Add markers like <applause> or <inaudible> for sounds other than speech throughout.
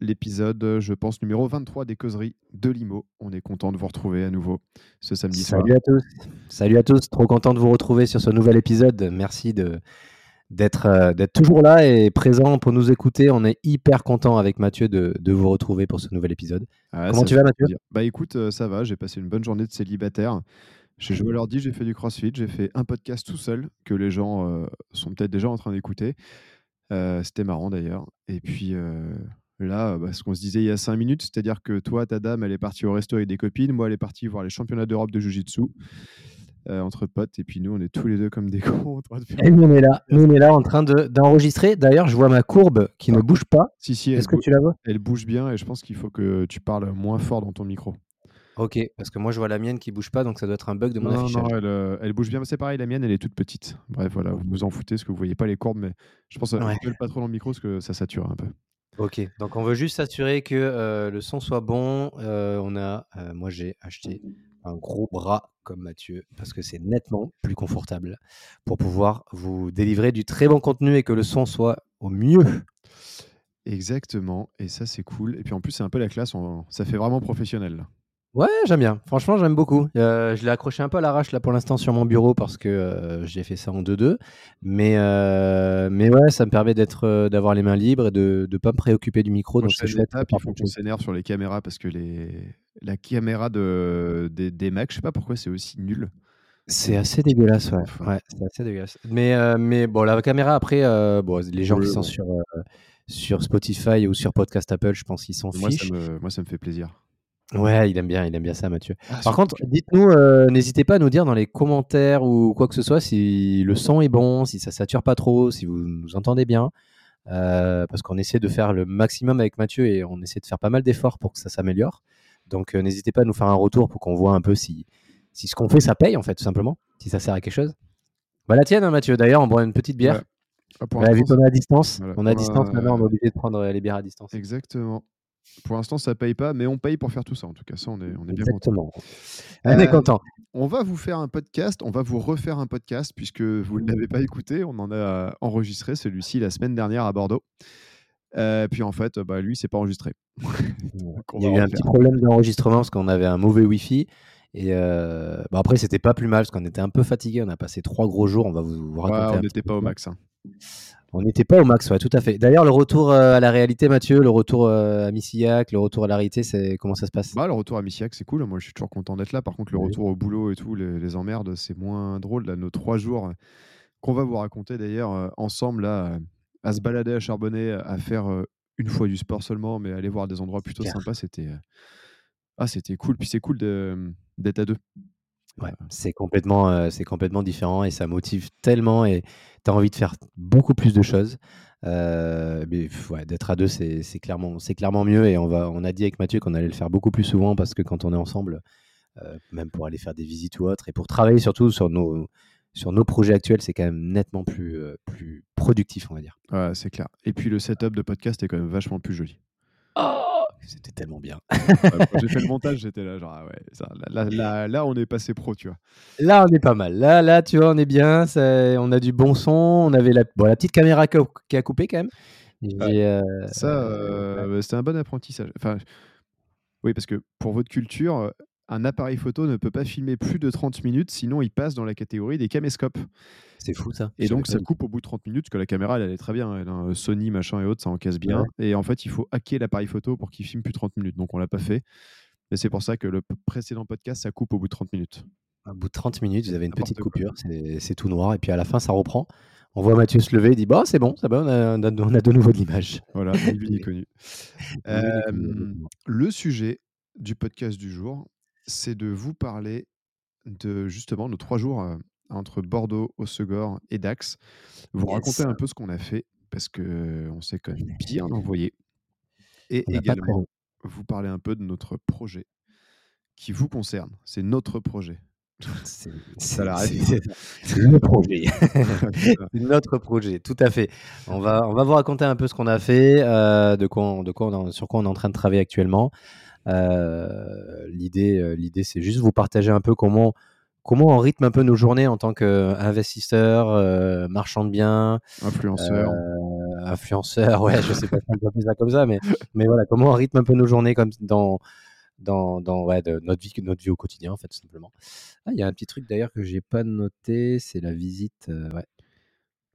l'épisode, je pense, numéro 23 des causeries de Limo. On est content de vous retrouver à nouveau ce samedi Salut à tous. Salut à tous. Trop content de vous retrouver sur ce nouvel épisode. Merci de d'être euh, toujours là et présent pour nous écouter. On est hyper content avec Mathieu de, de vous retrouver pour ce nouvel épisode. Ah Comment tu vas, Mathieu? Bah écoute, euh, ça va. J'ai passé une bonne journée de célibataire. J'ai joué à l'ordi, j'ai fait du crossfit, j'ai fait un podcast tout seul que les gens euh, sont peut-être déjà en train d'écouter. C'était marrant d'ailleurs. Et puis, Là, bah, ce qu'on se disait il y a cinq minutes, c'est-à-dire que toi, ta dame, elle est partie au resto avec des copines. Moi, elle est partie voir les championnats d'Europe de Jiu-Jitsu euh, entre potes. Et puis nous, on est tous les deux comme des <laughs> cons. Et nous, on est là, <laughs> nous, on est là en train d'enregistrer. D'ailleurs, je vois ma courbe qui ne bouge pas. Si, si, Est-ce que tu la vois? Elle bouge bien et je pense qu'il faut que tu parles moins fort dans ton micro. Ok, parce que moi je vois la mienne qui bouge pas, donc ça doit être un bug de mon non, affichage. Non, elle, euh, elle bouge bien, c'est pareil, la mienne elle est toute petite. Bref, voilà, vous vous en foutez parce que vous voyez pas les courbes, mais je pense que ça ne pas trop dans le micro parce que ça sature un peu. Ok, donc on veut juste s'assurer que euh, le son soit bon. Euh, on a, euh, moi j'ai acheté un gros bras comme Mathieu parce que c'est nettement plus confortable pour pouvoir vous délivrer du très bon contenu et que le son soit au mieux. Exactement, et ça c'est cool. Et puis en plus c'est un peu la classe, ça fait vraiment professionnel. Ouais, j'aime bien. Franchement, j'aime beaucoup. Euh, je l'ai accroché un peu à l'arrache là pour l'instant sur mon bureau parce que euh, j'ai fait ça en 2-2. Mais, euh, mais ouais, ça me permet d'être, d'avoir les mains libres et de ne pas me préoccuper du micro. donc c'est chouette. Il faut qu'on s'énerve sur les caméras parce que les... la caméra de... des, des Macs, je sais pas pourquoi c'est aussi nul. C'est assez dégueulasse, ouais. ouais c'est assez dégueulasse. Mais, mais bon, la caméra, après, bon, les gens qui sont sur, sur Spotify ou sur Podcast Apple, je pense qu'ils s'en fichent. moi, ça me fait plaisir. Ouais, il aime bien, il aime bien ça, Mathieu. Ah, Par contre, dites-nous, euh, n'hésitez pas à nous dire dans les commentaires ou quoi que ce soit si le son est bon, si ça sature pas trop, si vous nous entendez bien, euh, parce qu'on essaie de faire le maximum avec Mathieu et on essaie de faire pas mal d'efforts pour que ça s'améliore. Donc, euh, n'hésitez pas à nous faire un retour pour qu'on voit un peu si, si ce qu'on fait ça paye en fait, tout simplement, si ça sert à quelque chose. Bah la tienne, hein, Mathieu. D'ailleurs, on boit une petite bière. Ouais. Ah, vu qu'on est à distance, on est à distance maintenant, on est obligé de prendre les bières à distance. Exactement. Pour l'instant, ça paye pas, mais on paye pour faire tout ça. En tout cas, ça, on est, on est bien content. On est euh, content. On va vous faire un podcast, on va vous refaire un podcast puisque vous ne l'avez pas écouté. On en a enregistré celui-ci la semaine dernière à Bordeaux. Euh, puis en fait, bah, lui, c'est pas enregistré. <laughs> Il y a eu un petit problème d'enregistrement parce qu'on avait un mauvais Wi-Fi. Et euh, bah après, c'était pas plus mal parce qu'on était un peu fatigué. On a passé trois gros jours. On va vous, raconter. on n'était pas au max. Hein. On n'était pas au max, ouais, tout à fait. D'ailleurs, le retour euh, à la réalité, Mathieu, le retour euh, à Missillac, le retour à la réalité, c'est comment ça se passe? Bah, Le retour à Missillac, c'est cool. Moi, je suis toujours content d'être là. Par contre, le retour au boulot et tout, les, emmerdes, c'est moins drôle. Là, nos trois jours qu'on va vous raconter d'ailleurs euh, ensemble, là, à se balader à Charbonnet, à faire une fois du sport seulement, mais aller voir des endroits plutôt sympas, c'était ah, c'était cool. Puis c'est cool d'être à deux. Ouais, c'est complètement, c'est complètement différent et ça motive tellement et tu as envie de faire beaucoup plus de choses. mais ouais, d'être à deux, c'est clairement, clairement mieux et on, va, on a dit avec Mathieu qu'on allait le faire beaucoup plus souvent parce que quand on est ensemble, même pour aller faire des visites ou autres et pour travailler surtout sur nos, sur nos projets actuels, c'est quand même nettement plus, plus productif, on va dire. Ouais, c'est clair. Et puis le setup de podcast est quand même vachement plus joli. Oh c'était tellement bien. <laughs> quand j'ai fait le montage, j'étais là, genre, ah ouais, là, là, on est passé pro, tu vois. Là, on est pas mal. Là, là tu vois, on est bien. on a du bon son. On avait la, bon, la petite caméra qui a, coupé quand même. Euh, ça, euh, c'était un bon apprentissage. Enfin, oui, parce que pour votre culture, un appareil photo ne peut pas filmer plus de 30 minutes, sinon il passe dans la catégorie des caméscopes. C'est fou ça. Et donc ça coupe au bout de 30 minutes, parce que la caméra elle, est très bien, elle a un Sony machin et autres, ça encaisse bien. Et en fait, il faut hacker l'appareil photo pour qu'il filme plus de 30 minutes. Donc on l'a pas fait. Mais c'est pour ça que le précédent podcast, ça coupe au bout de 30 minutes. Au bout de 30 minutes, vous avez une petite coupure, c'est tout noir, et puis à la fin, ça reprend. On voit Mathieu se lever, il dit bah, c'est bon, ça va, on a, on a de nouveau de l'image. Voilà, lui est connu. <laughs> le sujet du podcast du jour, c'est de vous parler de justement nos trois jours entre Bordeaux, Osegor et Dax. Vous raconter un peu ce qu'on a fait parce que on s'est quand même <laughs> bien envoyé. Et également, vous parler un peu de notre projet qui vous concerne. C'est notre projet. C'est <laughs> le projet. <laughs> notre projet, tout à fait. On va, on va vous raconter un peu ce qu'on a fait, euh, de quoi de quoi sur quoi on est en train de travailler actuellement. Euh, l'idée, euh, l'idée, c'est juste vous partager un peu comment, comment on rythme un peu nos journées en tant qu'investisseur, marchand de biens, influenceur. influenceur, <laughs> ouais, je sais pas si on peut ça comme ça, mais, mais voilà, comment on rythme un peu nos journées comme dans dans, dans ouais, de notre, vie, notre vie au quotidien, en fait, tout simplement. Ah, il y a un petit truc d'ailleurs que j'ai pas noté, c'est la visite ouais,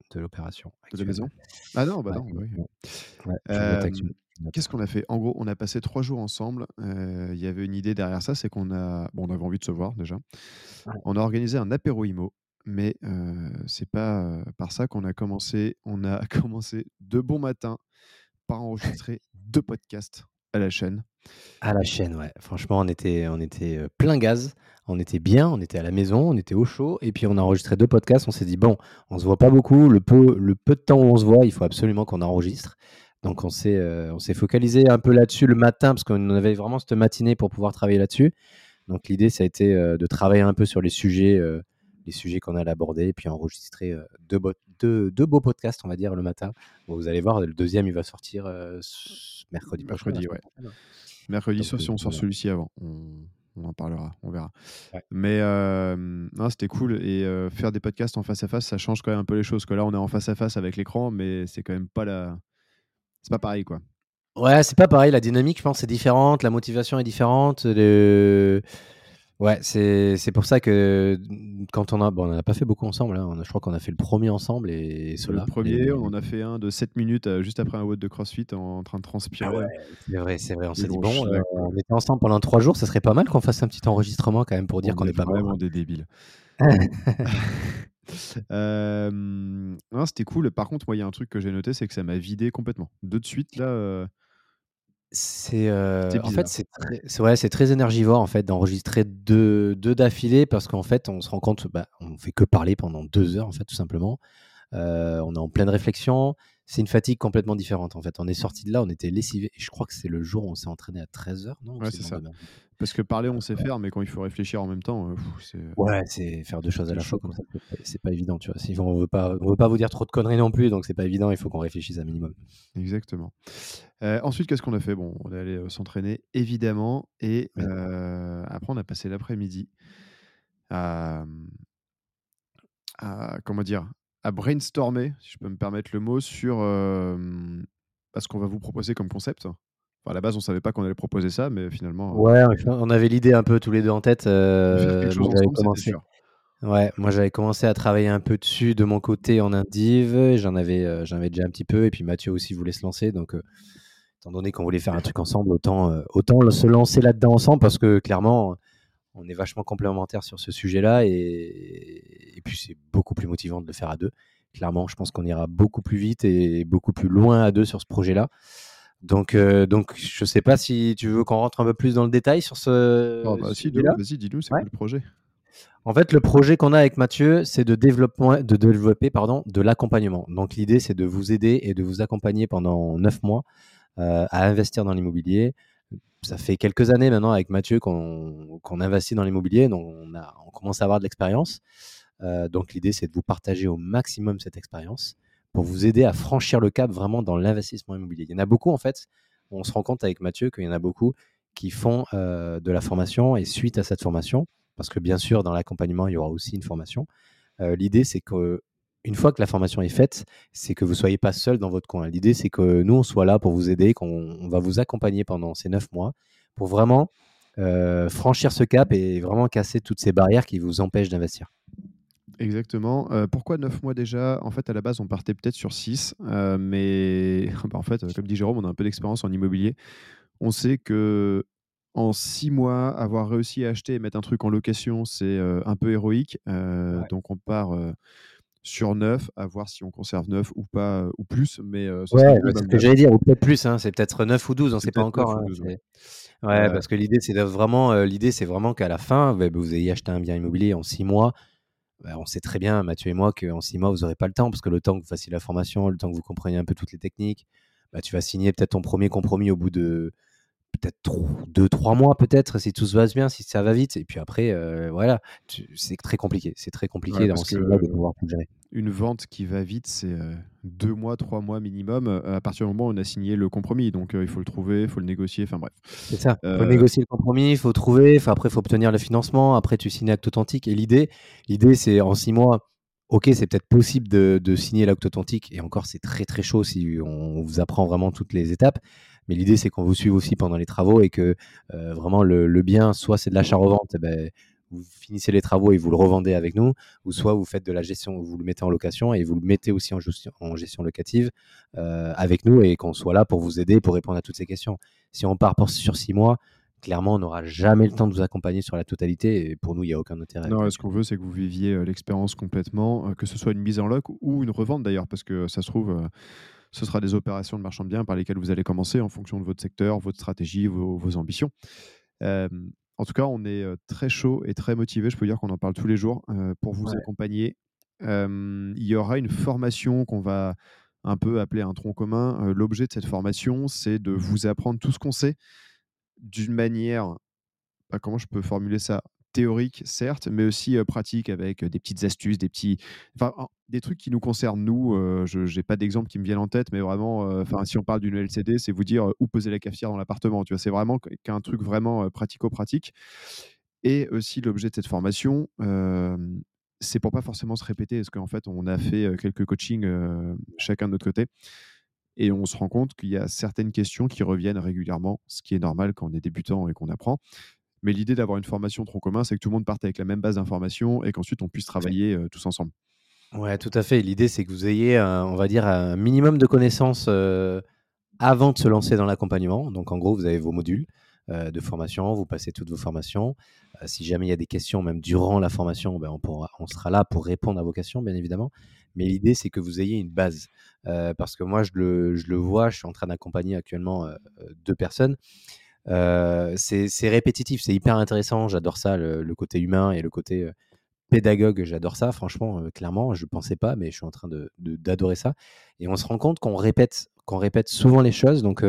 de l'opération. De la maison? Ah non, bah non, oui. Qu'est-ce qu'on a fait? En gros, on a passé trois jours ensemble. Il y avait une idée derrière ça, c'est qu'on a, bon, on avait envie de se voir déjà. On a organisé un apéro IMO, mais c'est pas par ça qu'on a commencé. On a <laughs> commencé de bon matin par enregistrer deux podcasts à la chaîne. À la chaîne, ouais. Franchement, on était, on était plein gaz. On était bien, on était à la maison, on était au chaud. Et puis, on a enregistré deux podcasts. On s'est dit, bon, on se voit pas beaucoup. Le peu, le peu de temps où on se voit, il faut absolument qu'on enregistre. Donc, on s'est, on s'est focalisé un peu là-dessus le matin parce qu'on avait vraiment cette matinée pour pouvoir travailler là-dessus. Donc, l'idée, ça a été de travailler un peu sur les sujets, les sujets qu'on allait aborder et puis enregistrer deux, deux, beaux podcasts, on va dire, le matin. vous allez voir, le deuxième, il va sortir mercredi. Mercredi, ouais. Mercredi, sauf si on sort celui-ci avant. On, en parlera, on verra. Mais c'était cool. Et faire des podcasts en face à face, ça change quand même un peu les choses. Que là, on est en face à face avec l'écran, mais c'est quand même pas la. C'est pas pareil, quoi. Ouais, c'est pas pareil. La dynamique, je pense, est différente. La motivation est différente. Le... Ouais, c'est pour ça que quand on a. Bon, on n'a pas fait beaucoup ensemble. Hein. je crois qu'on a fait le premier ensemble et cela. Le premier, on en a fait un de 7 minutes euh, juste après un WOD de CrossFit en, train de transpirer. Ah c'est vrai, c'est vrai. On s'est dit, bon, euh, on était ensemble pendant 3 jours. Ça serait pas mal qu'on fasse un petit enregistrement quand même pour dire qu'on est, pas mal. vraiment des débiles. <laughs> euh, non, c'était cool. Par contre, moi, il y a un truc que j'ai noté, c'est que ça m'a vidé complètement. De suite, là. Euh, c'est en fait c'est très, ouais, c'est très énergivore en fait d'enregistrer deux, deux d'affilée parce qu'en fait on se rend compte bah, on fait que parler pendant deux heures en fait tout simplement. on est en pleine réflexion. C'est une fatigue complètement différente en fait. On est sorti de là, on était lessivé. Et je crois que c'est le jour où on s'est entraîné à 13h, non? Ouais, c'est ça. Parce que parler, on sait faire, mais quand il faut réfléchir en même temps, c'est. Ouais, c'est faire deux choses à la fois comme ça. C'est pas évident, tu vois. Si on veut pas, on veut pas vous dire trop de conneries non plus, donc c'est pas évident. Il faut qu'on réfléchisse un minimum. Exactement. ensuite, qu'est-ce qu'on a fait? Bon, on est allé s'entraîner, évidemment, et après, on a passé l'après-midi à, à, comment dire, à brainstormer, si je peux me permettre le mot, sur ce qu'on va vous proposer comme concept à la base, on savait pas qu'on allait proposer ça, mais finalement. Ouais, on avait l'idée un peu tous les deux en tête. Euh, ouais, moi j'avais commencé à travailler un peu dessus de mon côté en indiv. J'en avais, euh, j'en avais déjà un petit peu, et puis Mathieu aussi voulait se lancer. Donc, euh, étant donné qu'on voulait faire un truc ensemble, autant, autant se lancer là-dedans ensemble, parce que clairement, on est vachement complémentaires sur ce sujet-là, et, et puis c'est beaucoup plus motivant de le faire à deux. Clairement, je pense qu'on ira beaucoup plus vite et beaucoup plus loin à deux sur ce projet-là. Donc, euh, donc, je sais pas si tu veux qu'on rentre un peu plus dans le détail sur ce. Oh, bah, si, vas-y, dis-nous, c'est quoi le projet? En fait, le projet qu'on a avec Mathieu, c'est de, développement, de développer pardon, de l'accompagnement. Donc, l'idée, c'est de vous aider et de vous accompagner pendant neuf mois euh, à investir dans l'immobilier. Ça fait quelques années maintenant avec Mathieu qu'on investit dans l'immobilier, donc on, a, on commence à avoir de l'expérience. Euh, donc, l'idée, c'est de vous partager au maximum cette expérience pour vous aider à franchir le cap vraiment dans l'investissement immobilier. Il y en a beaucoup en fait, on se rend compte avec Mathieu qu'il y en a beaucoup qui font euh, de la formation et suite à cette formation, parce que bien sûr dans l'accompagnement il y aura aussi une formation, euh, l'idée c'est que une fois que la formation est faite, c'est que vous ne soyez pas seul dans votre coin. L'idée c'est que nous on soit là pour vous aider, qu'on va vous accompagner pendant ces neuf mois pour vraiment euh, franchir ce cap et vraiment casser toutes ces barrières qui vous empêchent d'investir. Exactement. pourquoi 9 mois déjà? En fait, à la base, on partait peut-être sur 6, mais <laughs> bah, en fait, comme dit Jérôme, on a un peu d'expérience en immobilier. On sait que en six mois, avoir réussi à acheter et mettre un truc en location, c'est un peu héroïque. Donc on part sur neuf, à voir si on conserve neuf ou pas, ou plus. Mais ouais, c'est ce que j'allais dire, ou peut-être plus. Hein, c'est peut-être 9 ou 12, on ne sait pas encore. Hein, ouais. parce que l'idée, c'est vraiment, l'idée, c'est vraiment qu'à la fin, bah, vous ayez acheté un bien immobilier en six mois. Bah, on sait très bien, Mathieu et moi, qu'en six mois, vous n'aurez pas le temps, parce que le temps que vous fassiez la formation, le temps que vous compreniez un peu toutes les techniques, bah, tu vas signer peut-être ton premier compromis au bout de peut-être deux, trois mois peut-être, si tout se passe bien, si ça va vite. Et puis après, euh, voilà, c'est très compliqué. C'est très compliqué dans ces mois de pouvoir tout gérer. Une vente qui va vite, c'est euh, deux mois, trois mois minimum, euh, à partir du moment où on a signé le compromis. Donc il faut le trouver, il faut le négocier, enfin bref. C'est ça, il faut négocier le compromis, il faut trouver, après il faut obtenir le financement, après tu signes l'acte authentique. Et l'idée, l'idée c'est en six mois, ok, c'est peut-être possible de, de signer l'acte authentique, et encore c'est très très chaud si on vous apprend vraiment toutes les étapes. Mais l'idée, c'est qu'on vous suive aussi pendant les travaux et que euh, vraiment le, bien, soit c'est de l'achat-revente, eh ben, vous finissez les travaux et vous le revendez avec nous, ou soit vous faites de la gestion, vous le mettez en location et vous le mettez aussi en gestion, locative euh, avec nous et qu'on soit là pour vous aider, pour répondre à toutes ces questions. Si on part pour, sur six mois, clairement, on n'aura jamais le temps de vous accompagner sur la totalité et pour nous, il n'y a aucun intérêt. Non, ce qu'on veut, c'est que vous viviez euh, l'expérience complètement, que ce soit une mise en loc ou une revente d'ailleurs, parce que ça se trouve ce sera des opérations de marchand de biens par lesquelles vous allez commencer en fonction de votre secteur, votre stratégie, vos, ambitions. en tout cas, on est très chaud et très motivé. Je peux dire qu'on en parle tous les jours pour vous accompagner. il y aura une formation qu'on va un peu appeler un tronc commun. L'objet de cette formation, c'est de vous apprendre tout ce qu'on sait d'une manière, bah, comment je peux formuler ça? Théorique, certes, mais aussi pratique avec des petites astuces, des petits, enfin, des trucs qui nous concernent nous. je n'ai pas d'exemple qui me viennent en tête, mais vraiment, si on parle d'une LCD, c'est vous dire où poser la cafetière dans l'appartement. Tu vois, c'est vraiment qu'un truc vraiment pratico-pratique. Et aussi l'objet de cette formation, c'est pour pas forcément se répéter, parce qu'en fait, on a fait quelques coachings chacun de notre côté. Et on se rend compte qu'il y a certaines questions qui reviennent régulièrement, ce qui est normal quand on est débutant et qu'on apprend. Mais l'idée d'avoir une formation tronc commun, c'est que tout le monde parte avec la même base d'informations et qu'ensuite on puisse travailler euh, tous ensemble. Ouais, tout à fait. L'idée, c'est que vous ayez, on va dire, un minimum de connaissances euh, avant de se lancer dans l'accompagnement. Donc, en gros, vous avez vos modules euh, de formation, vous passez toutes vos formations. si jamais il y a des questions, même durant la formation, ben, on, pourra, on sera là pour répondre à vos questions, bien évidemment. Mais l'idée, c'est que vous ayez une base. parce que moi, je le, je le, vois, je suis en train d'accompagner actuellement deux personnes c'est répétitif, c'est hyper intéressant. J'adore ça, le, côté humain et le côté pédagogue. J'adore ça, franchement, clairement. Je ne pensais pas, mais je suis en train d'adorer de, ça. Et on se rend compte qu'on répète, répète souvent les choses. Donc,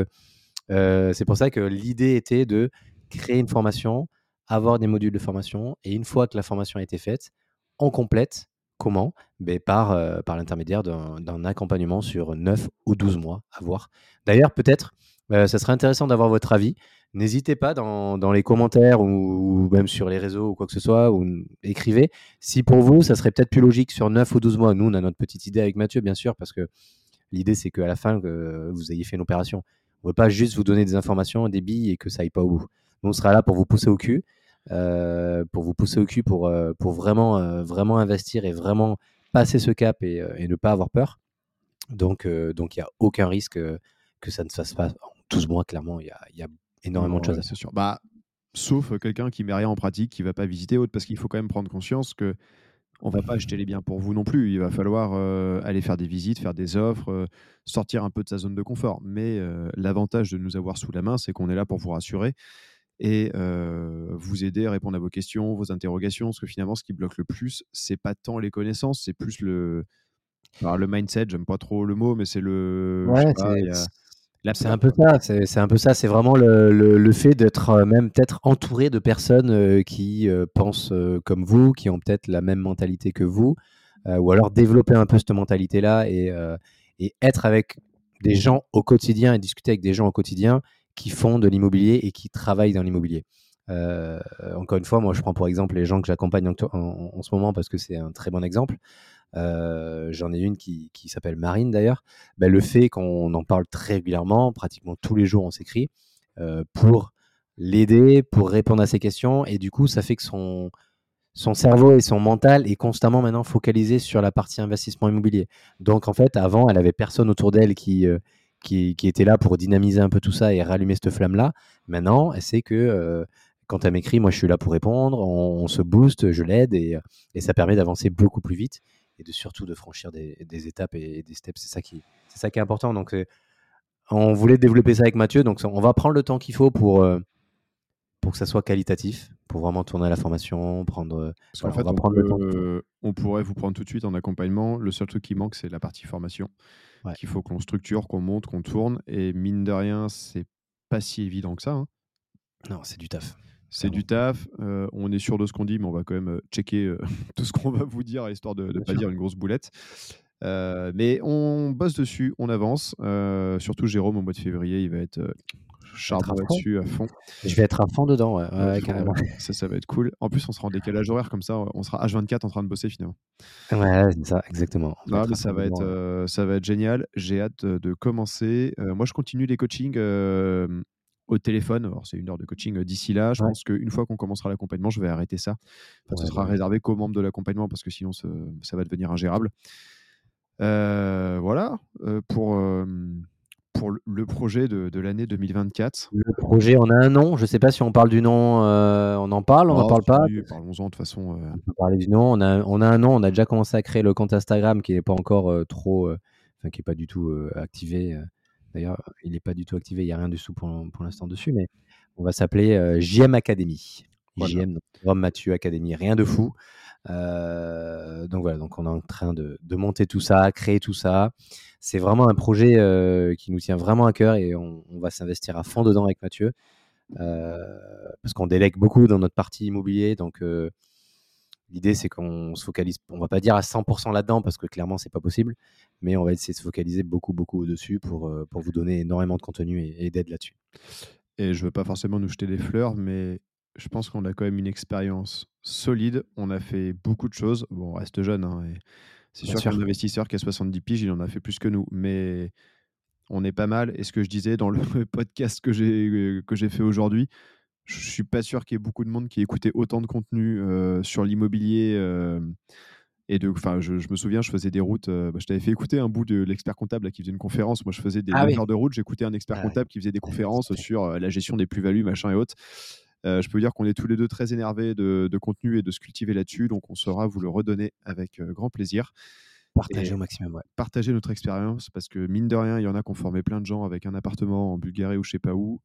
c'est pour ça que l'idée était de créer une formation, avoir des modules de formation. Et une fois que la formation a été faite, on complète. Comment? Ben Par, par l'intermédiaire d'un accompagnement sur 9 ou 12 mois, à voir. D'ailleurs, peut-être, ça serait intéressant d'avoir votre avis. N'hésitez pas dans, les commentaires ou, même sur les réseaux ou quoi que ce soit, ou écrivez. Si pour vous, ça serait peut-être plus logique sur 9 ou 12 mois. Nous, on a notre petite idée avec Mathieu, bien sûr, parce que l'idée, c'est qu'à la fin, que vous ayez fait une opération. On ne veut pas juste vous donner des informations, des billes et que ça aille pas au bout. Nous, on sera là pour vous pousser au cul, euh, pour vous pousser au cul, pour, euh, pour vraiment, euh, vraiment investir et vraiment passer ce cap et, ne pas avoir peur. Donc, donc il n'y a aucun risque que ça ne se fasse pas 12 mois, clairement. Il y a énormément de choses à sûr. Bah, sauf quelqu'un qui met rien en pratique, qui va pas visiter autre, parce qu'il faut quand même prendre conscience que on va pas acheter les biens pour vous non plus. Il va falloir aller faire des visites, faire des offres, sortir un peu de sa zone de confort. Mais l'avantage de nous avoir sous la main, c'est qu'on est là pour vous rassurer et vous aider à répondre à vos questions, vos interrogations. Parce que finalement, ce qui bloque le plus, c'est pas tant les connaissances, c'est plus le, alors, le mindset. J'aime pas trop le mot, mais c'est le. Ouais, c'est un peu ça, c'est un peu ça, c'est vraiment le, le, fait d'être euh, même peut-être entouré de personnes euh, qui euh, pensent comme vous, qui ont peut-être la même mentalité que vous, ou alors développer un peu cette mentalité-là et, et, être avec des gens au quotidien et discuter avec des gens au quotidien qui font de l'immobilier et qui travaillent dans l'immobilier. encore une fois, moi je prends pour exemple les gens que j'accompagne en, en, ce moment parce que c'est un très bon exemple. Euh, j'en ai une qui, s'appelle Marine d'ailleurs. Ben, le fait qu'on en parle très régulièrement, pratiquement tous les jours on s'écrit, euh, pour l'aider, pour répondre à ses questions. Et du coup, ça fait que son, cerveau et son mental est constamment maintenant focalisé sur la partie investissement immobilier. Donc en fait, avant, elle avait personne autour d'elle qui, euh, qui, était là pour dynamiser un peu tout ça et rallumer cette flamme-là. Maintenant, elle sait que quand elle m'écrit, moi je suis là pour répondre, on, se booste, je l'aide et, ça permet d'avancer beaucoup plus vite et de surtout de franchir des, étapes et, des steps. C'est ça qui, c'est ça qui est important. Donc, on voulait développer ça avec Mathieu, donc on va prendre le temps qu'il faut pour pour que ça soit qualitatif, pour vraiment tourner la formation, prendre. Parce fait, on, prendre le temps. on, pourrait vous prendre tout de suite en accompagnement. Le seul truc qui manque, c'est la partie formation. Qu'il faut qu'on structure, qu'on monte, qu'on tourne. Et mine de rien, c'est pas si évident que ça. Hein. Non, c'est du taf. C'est du taf. on est sûr de ce qu'on dit, mais on va quand même checker <laughs> tout ce qu'on va vous dire, histoire de ne pas dire une grosse boulette. mais on bosse dessus, on avance. surtout Jérôme, au mois de février, il va être charbon là-dessus à fond. Je vais être à fond dedans, ouais, carrément. Ça, ça va être cool. En plus, on sera en <laughs> décalage horaire comme ça, on sera H24 en train de bosser finalement. Ouais, c'est ça, exactement. Non, mais ça va, être, ça va être génial. J'ai hâte de commencer. moi, je continue les coachings au téléphone. Alors, c'est une heure de coaching d'ici là. Je pense qu'une fois qu'on commencera l'accompagnement, je vais arrêter ça. ce sera réservé qu'aux membres de l'accompagnement parce que sinon, ça, va devenir ingérable. voilà. pour pour le projet de, l'année 2024 Le projet, on a un nom. Je ne sais pas si on parle du nom, on en parle, on n'en oh, parle pas. Parlons-en de toute façon. On peut parler du nom. On a, on a un nom. On a déjà commencé à créer le compte Instagram qui n'est pas encore trop, enfin qui n'est pas du tout activé. D'ailleurs, il n'est pas du tout activé, il n'y a rien du tout pour, l'instant dessus, mais on va s'appeler JM Academy. JM, Rome Mathieu Academy, rien de fou. donc voilà, donc on est en train de, monter tout ça, créer tout ça. C'est vraiment un projet qui nous tient vraiment à cœur et on, va s'investir à fond dedans avec Mathieu. parce qu'on délègue beaucoup dans notre partie immobilier, donc L'idée, c'est qu'on se focalise, on va pas dire à 100% là-dedans parce que clairement, c'est pas possible, mais on va essayer de se focaliser beaucoup, beaucoup dessus pour, euh, pour vous donner énormément de contenu et, d'aide là-dessus. Et je veux pas forcément nous jeter des fleurs, mais je pense qu'on a quand même une expérience solide. On a fait beaucoup de choses. Bon, on reste jeune. Hein, c'est sûr, qu'un investisseur qui a 70 piges, il en a fait plus que nous. Mais on est pas mal. Et ce que je disais dans le <laughs> podcast j'ai, que j'ai fait aujourd'hui, je suis pas sûr qu'il y ait beaucoup de monde qui ait écouté autant de contenu sur l'immobilier. et de, enfin, je, me souviens, je faisais des routes. Bah, je t'avais fait écouter un bout de l'expert comptable qui faisait une conférence. Moi, je faisais des ah heures de route. J'écoutais un expert ah comptable qui faisait des conférences sur la gestion des plus-values, machin et autres. je peux vous dire qu'on est tous les deux très énervés de, de, contenu et de se cultiver là-dessus. Donc, on saura vous le redonner avec grand plaisir. Partager au maximum, ouais. Partager notre expérience parce que mine de rien, il y en a qui ont formé plein de gens avec un appartement en Bulgarie ou je sais pas où.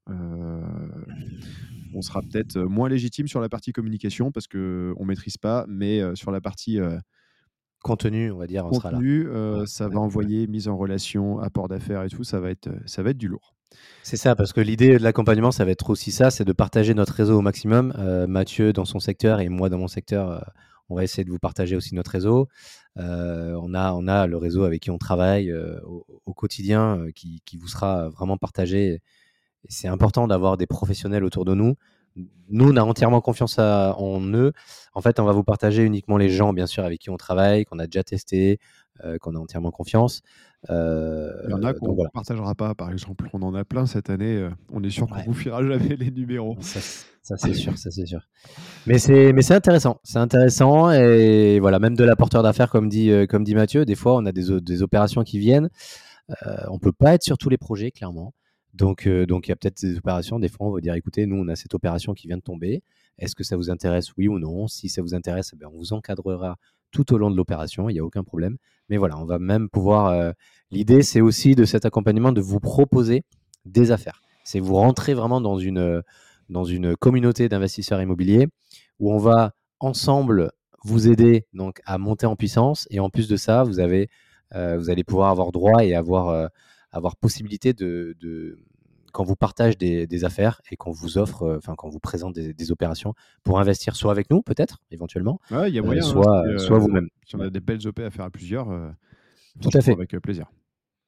on sera peut-être moins légitime sur la partie communication parce qu'on ne maîtrise pas, mais sur la partie contenu, on va dire, on contenu, sera là. ça va envoyer mise en relation, apport d'affaires et tout, ça va être, ça va être du lourd. C'est ça, parce que l'idée de l'accompagnement, ça va être aussi ça, c'est de partager notre réseau au maximum. Mathieu dans son secteur et moi dans mon secteur, on va essayer de vous partager aussi notre réseau. Euh, on, a, on a le réseau avec qui on travaille euh, au, quotidien euh, qui, vous sera vraiment partagé. c'est important d'avoir des professionnels autour de nous. Nous, on a entièrement confiance en eux. En fait, on va vous partager uniquement les gens, bien sûr, avec qui on travaille, qu'on a déjà testé, qu'on a entièrement confiance. Il y en a qu'on ne partagera pas, par exemple. On en a plein cette année. on est sûr qu'on ne vous fiera jamais les numéros. Ça, c'est sûr, ça c'est sûr. Mais c'est, mais c'est intéressant, c'est intéressant et voilà, même de l'apporteur d'affaires, comme dit, euh, comme dit Mathieu, des fois on a des, des opérations qui viennent. Euh, on peut pas être sur tous les projets, clairement. Donc, euh, donc il y a peut-être des opérations. Des fois, on va dire, écoutez, nous on a cette opération qui vient de tomber. Est-ce que ça vous intéresse, oui ou non? Si ça vous intéresse, eh on vous encadrera tout au long de l'opération. Il n'y a aucun problème. Mais voilà, on va même pouvoir. Euh, l'idée, c'est aussi de cet accompagnement de vous proposer des affaires. C'est vous rentrer vraiment dans une dans une communauté d'investisseurs immobiliers où on va ensemble vous aider donc à monter en puissance et en plus de ça, vous avez euh, vous allez pouvoir avoir droit et avoir euh, avoir possibilité de quand vous partage des, affaires et qu'on vous offre, euh, enfin quand vous présente des, opérations pour investir soit avec nous peut-être éventuellement, y a moyen, hein, soit, soit vous-même. Si on a des belles OP à faire à plusieurs, tout à fait avec plaisir.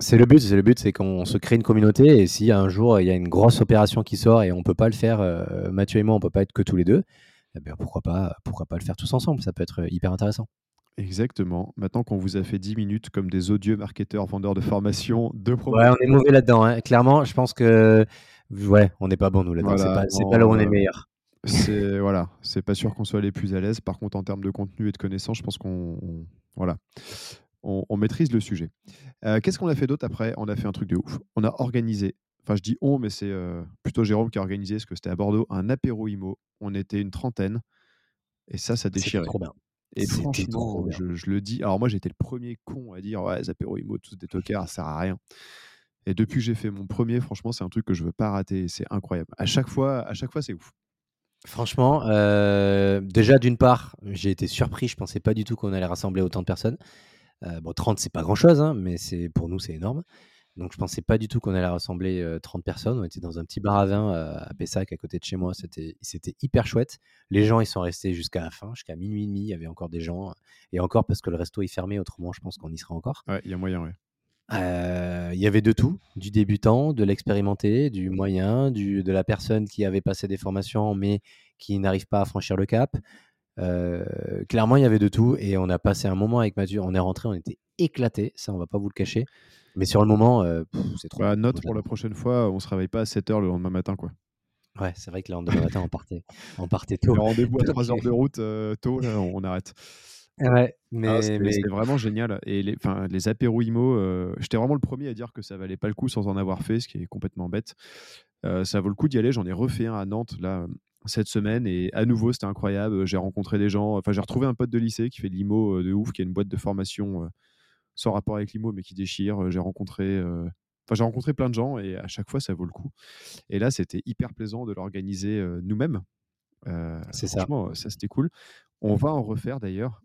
C'est le but, c'est le but, c'est qu'on se crée une communauté et si un jour il y a une grosse opération qui sort et on peut pas le faire, euh, Mathieu et moi, on peut pas être que tous les deux, eh bien pourquoi pas, pourquoi pas le faire tous ensemble Ça peut être hyper intéressant. Exactement. Maintenant qu'on vous a fait 10 minutes comme des odieux marketeurs, vendeurs de formation, de Ouais, on est mauvais là-dedans. Hein. Clairement, je pense que ouais, on n'est pas bon nous là-dedans. c'est pas, là où on est meilleur. C'est <laughs> voilà, c'est pas sûr qu'on soit les plus à l'aise. Par contre, en termes de contenu et de connaissances, je pense qu'on voilà. on, maîtrise le sujet. Qu'est-ce qu'on a fait d'autre après? On a fait un truc de ouf. On a organisé, enfin je dis on, mais c'est plutôt Jérôme qui a organisé, parce que c'était à Bordeaux, un apéro IMO. On était une trentaine. Et ça, ça déchirait. trop bien. Et franchement, je, le dis. Alors moi, j'étais le premier con à dire ouais, les apéros IMO, tous des tocards, ça sert à rien. Et depuis que j'ai fait mon premier, franchement, c'est un truc que je veux pas rater. C'est incroyable. À chaque fois, à chaque fois, c'est ouf. Franchement, euh, déjà d'une part, j'ai été surpris. Je pensais pas du tout qu'on allait rassembler autant de personnes. Euh, bon, 30, c'est pas grand chose, hein, mais c'est pour nous, c'est énorme. Donc, je pensais pas du tout qu'on allait rassembler 30 euh, personnes. On était dans un petit bar à vin à Pessac, à côté de chez moi. C'était, c'était hyper chouette. Les gens, ils sont restés jusqu'à la fin, jusqu'à minuit et demi. Il y avait encore des gens. Et encore parce que le resto est fermé. Autrement, je pense qu'on y sera encore. Ouais, il y a moyen, ouais. Il y avait de tout, du débutant, de l'expérimenté, du moyen, du, de la personne qui avait passé des formations mais qui n'arrive pas à franchir le cap. clairement, il y avait de tout et on a passé un moment avec Mathieu. On est rentré, on était éclaté, ça on va pas vous le cacher. Mais sur le moment, c'est trop. Bah, note pour la prochaine fois, on se réveille pas à 7h le lendemain matin. quoi. Ouais, c'est vrai que le lendemain matin, on partait, on partait <laughs> tôt. Le rendez-vous à 3 heures de <laughs> route tôt, on arrête. Ouais, ah, mais, c'est vraiment génial. Et les, les apéros IMO, euh, j'étais vraiment le premier à dire que ça valait pas le coup sans en avoir fait, ce qui est complètement bête. Euh, ça vaut le coup d'y aller. J'en ai refait un à Nantes là cette semaine et à nouveau c'était incroyable. J'ai rencontré des gens. Enfin, j'ai retrouvé un pote de lycée qui fait de l'IMO euh, de ouf, qui a une boîte de formation sans rapport avec l'IMO mais qui déchire. J'ai rencontré. Enfin, j'ai rencontré plein de gens et à chaque fois ça vaut le coup. Et là, c'était hyper plaisant de l'organiser nous-mêmes. c'est ça. ça c'était cool. On va en refaire d'ailleurs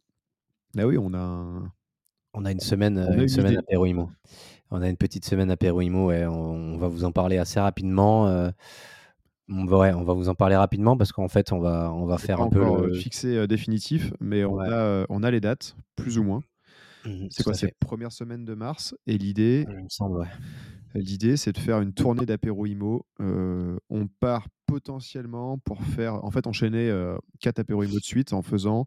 ah oui, on a On a une semaine, une semaine apéro IMO. On a une petite semaine apéro IMO et on, va vous en parler assez rapidement. on, va, on va vous en parler rapidement parce qu'en fait, on va, on va faire un peu le... fixé définitif, mais on, a, on a les dates, plus ou moins. Mmh c'est quoi C'est première semaine de mars et l'idée, ouais. C'est de faire une tournée d'apéro IMO. on part potentiellement pour faire, en fait, enchaîner quatre apéro IMO de suite en faisant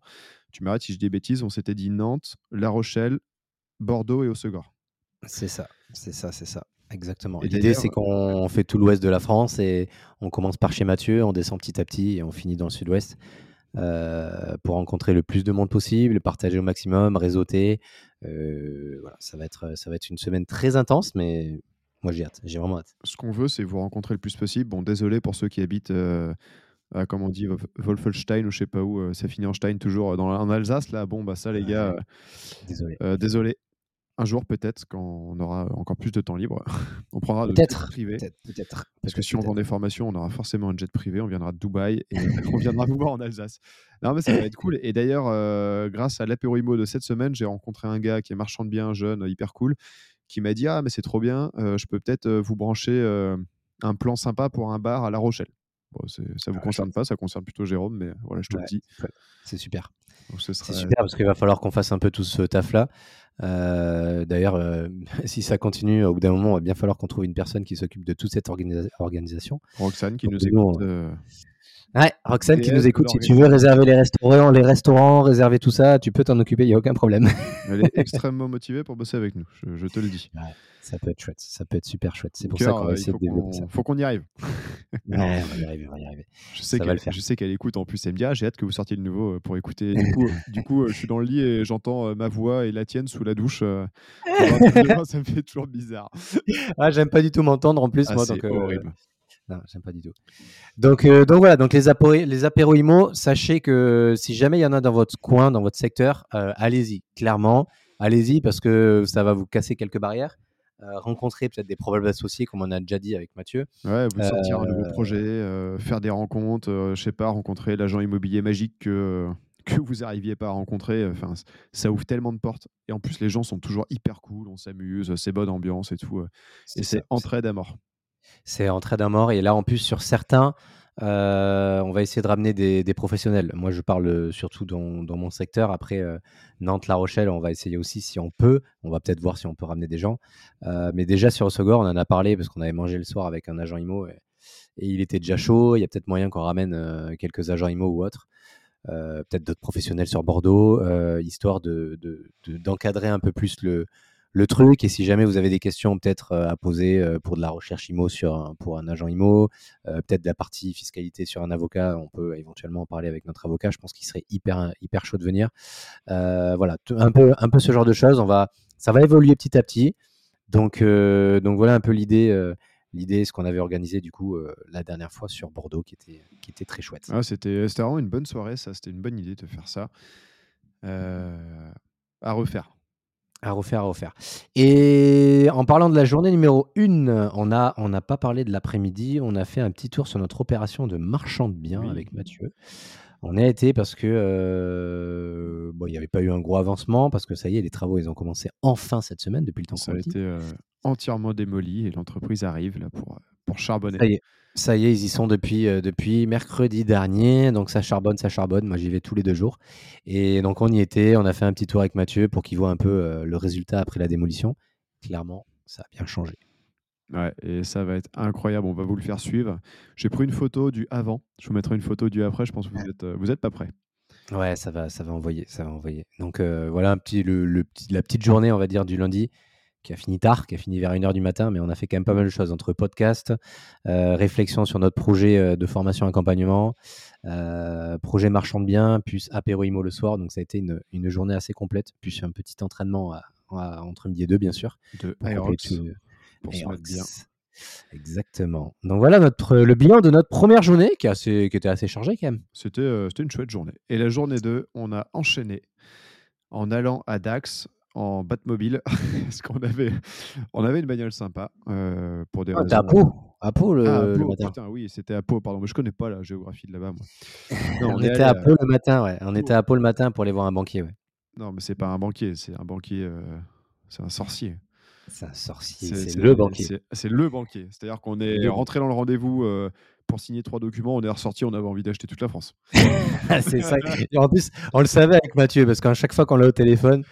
tu m'arrêtes si je dis des bêtises, on s'était dit Nantes, La Rochelle, Bordeaux et Osegor. C'est ça, c'est ça, c'est ça. Exactement. L'idée, c'est qu'on fait tout l'ouest de la France et on commence par chez Mathieu, on descend petit à petit et on finit dans le sud-ouest euh, pour rencontrer le plus de monde possible, partager au maximum, réseauter. Euh, voilà, ça va, être, ça va être une semaine très intense, mais moi j'ai hâte, j'ai vraiment hâte. Ce qu'on veut, c'est vous rencontrer le plus possible. Bon, désolé pour ceux qui habitent euh, euh, comme on dit, Wolfelstein ou je sais pas où, euh, ça finit en Stein toujours dans, en Alsace. Là, bon, bah ça, les gars, désolé. Euh, désolé. Un jour, peut-être, quand on aura encore plus de temps libre, <laughs> on prendra de jet privé. Peut-être. Parce que si on vend des formations, on aura forcément un jet privé. On viendra de Dubaï et <laughs> on viendra vous voir en Alsace. Non, mais ça va être cool. Et d'ailleurs, grâce à l'apéro IMO de cette semaine, j'ai rencontré un gars qui est marchand de biens, jeune, hyper cool, qui m'a dit Ah, mais c'est trop bien, je peux peut-être vous brancher un plan sympa pour un bar à La Rochelle. Bon, ça ne vous ah, concerne pas, ça concerne plutôt Jérôme, mais voilà, je te le dis. C'est super. C'est super parce qu'il va falloir qu'on fasse un peu tout ce taf-là. Euh, d'ailleurs, euh, <laughs> si ça continue, au bout d'un moment, il va bien falloir qu'on trouve une personne qui s'occupe de toute cette organisation. Roxane qui nous écoute. Euh, Ouais, Roxane qui nous écoute, si tu veux réserver les restaurants, les restaurants, réserver tout ça, tu peux t'en occuper, il n'y a aucun problème. Elle est <laughs> extrêmement motivée pour bosser avec nous, je, te le dis. ça peut être chouette, ça peut être super chouette. C'est pour ça qu'on va essayer de développer ça. Faut qu'on y arrive. <laughs> ouais, on va y arriver, on va y arriver. Je sais qu'elle, écoute en plus, elle me dit ah, j'ai hâte que vous sortiez de nouveau euh, pour écouter. Du coup, du coup euh, je suis dans le lit et j'entends euh, ma voix et la tienne sous la douche. <laughs> ça me fait toujours bizarre. Ah, j'aime pas du tout m'entendre en plus, ah, moi. C'est horrible. Non, j'aime pas du tout. Donc, euh, donc voilà, donc les, apéros, les apéros IMO, sachez que si jamais il y en a dans votre coin, dans votre secteur, euh, allez-y, clairement, allez-y parce que ça va vous casser quelques barrières. Euh, rencontrer peut-être des problèmes associés, comme on a déjà dit avec Mathieu. Ouais, vous sortir un nouveau projet, faire des rencontres, je sais pas, rencontrer l'agent immobilier magique que, que vous n'arriviez pas à rencontrer. Enfin, ça ouvre tellement de portes. Et en plus, les gens sont toujours hyper cool, on s'amuse, c'est bonne ambiance et tout. Et c'est entraide à mort. C'est en d'un mort. Et là, en plus, sur certains, euh, on va essayer de ramener des, professionnels. Moi, je parle surtout dans, mon secteur. Après, euh, Nantes, La Rochelle, on va essayer aussi si on peut. On va peut-être voir si on peut ramener des gens. Euh, mais déjà, sur Osogor, on en a parlé parce qu'on avait mangé le soir avec un agent IMO et, il était déjà chaud. Il y a peut-être moyen qu'on ramène quelques agents IMO ou autres. peut-être d'autres professionnels sur Bordeaux, histoire d'encadrer de, un peu plus le, le truc. Et si jamais vous avez des questions peut-être à poser pour de la recherche IMO sur pour un agent IMO, peut-être de la partie fiscalité sur un avocat, on peut éventuellement en parler avec notre avocat. Je pense qu'il serait hyper hyper chaud de venir. voilà, un peu un peu ce genre de choses. On va ça va évoluer petit à petit. Donc donc voilà un peu l'idée l'idée, ce qu'on avait organisé du coup la dernière fois sur Bordeaux, qui était, qui était très chouette. Ah, c'était vraiment une bonne soirée, ça. C'était une bonne idée de faire ça. à refaire. À refaire, à refaire. Et en parlant de la journée numéro 1, on n'a on a pas parlé de l'après-midi, on a fait un petit tour sur notre opération de marchand de biens avec Mathieu. On a été parce que bon, il n'y avait pas eu un gros avancement, parce que ça y est, les travaux, ils ont commencé enfin cette semaine, depuis le temps Ça a été entièrement démoli et l'entreprise arrive là pour, pour charbonner. Ça y est, ça y est, ils y sont depuis, depuis mercredi dernier. Donc ça charbonne, ça charbonne. Moi, j'y vais tous les deux jours. Et donc on y était. On a fait un petit tour avec Mathieu pour qu'il voit un peu le résultat après la démolition. Clairement, ça a bien changé. Ouais, et ça va être incroyable. On va vous le faire suivre. J'ai pris une photo du avant. Je vous mettrai une photo du après. Je pense que vous êtes, vous êtes pas prêts. Ouais, ça va, ça va envoyer, ça va envoyer. Donc voilà un petit, le, petit, la petite journée, on va dire, du lundi qui a fini tard, qui a fini vers 1h du matin, mais on a fait quand même pas mal de choses entre podcast, euh, réflexion sur notre projet euh, de formation accompagnement, euh, projet marchand de biens, plus apéro IMO le soir. Donc ça a été une, une journée assez complète, puis un petit entraînement entre midi et deux, bien sûr. De Aerox, pour bien. Exactement. Donc voilà notre, le bilan de notre première journée qui, assez, qui était assez chargée quand même. C'était une chouette journée. Et la journée 2, on a enchaîné en allant à Dax en Batmobile <laughs> parce qu'on avait, on avait une bagnole sympa euh, pour des ah, raisons. à Pau, à Pau le, ah, le matin. Putain, oui, c'était à Pau, pardon, mais je connais pas la géographie de là-bas, moi. <laughs> Non, on, était à Pau le matin, ouais. On était à Pau le matin pour aller voir un banquier, ouais. Non, mais c'est pas un banquier, c'est un banquier, euh, c'est un sorcier. C'est un sorcier, c'est le banquier. C'est le banquier. C'est-à-dire qu'on est rentré dans le rendez-vous euh, pour signer trois documents, on est ressorti, on avait envie d'acheter toute la France. <laughs> c'est ça. Et en plus, on le savait avec Mathieu, parce qu'à chaque fois qu'on l'a au téléphone,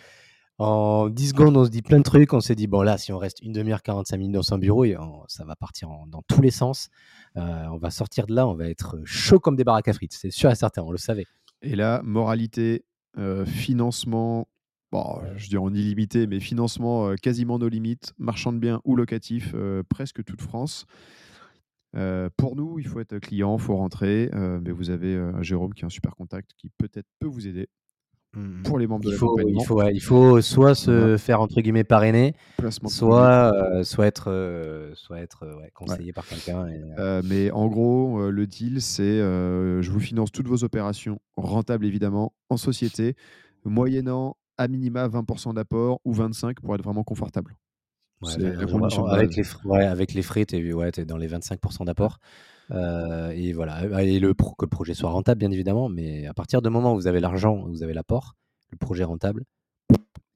en 10 secondes, on se dit plein de trucs. On s'est dit, bon, là, si on reste une demi-heure, 45 minutes dans son bureau, ça va partir dans tous les sens. Euh, on va sortir de là, on va être chaud comme des baraques à frites. C'est sûr et certain, on le savait. Et là, moralité, euh, financement, bon, je dis en illimité, mais financement euh, quasiment nos limites, marchand de biens ou locatif, presque toute France. pour nous, il faut être client, il faut rentrer, mais vous avez Jérôme qui est un super contact qui peut-être peut vous aider. Mmh. pour les membres il de faut, il faut, il faut soit se faire entre guillemets parrainer, soit, euh, soit être, euh, soit être euh, conseillé par quelqu'un. mais en gros, le deal, c'est je vous finance toutes vos opérations, rentables évidemment, en société, moyennant à minima 20% d'apport ou 25% pour être vraiment confortable. avec, les, frais, avec les frais, tu es, ouais, es, dans les 25% d'apport. Euh, et voilà, et le que le projet soit rentable, bien évidemment, mais à partir du moment où vous avez l'argent, vous avez l'apport, le projet rentable,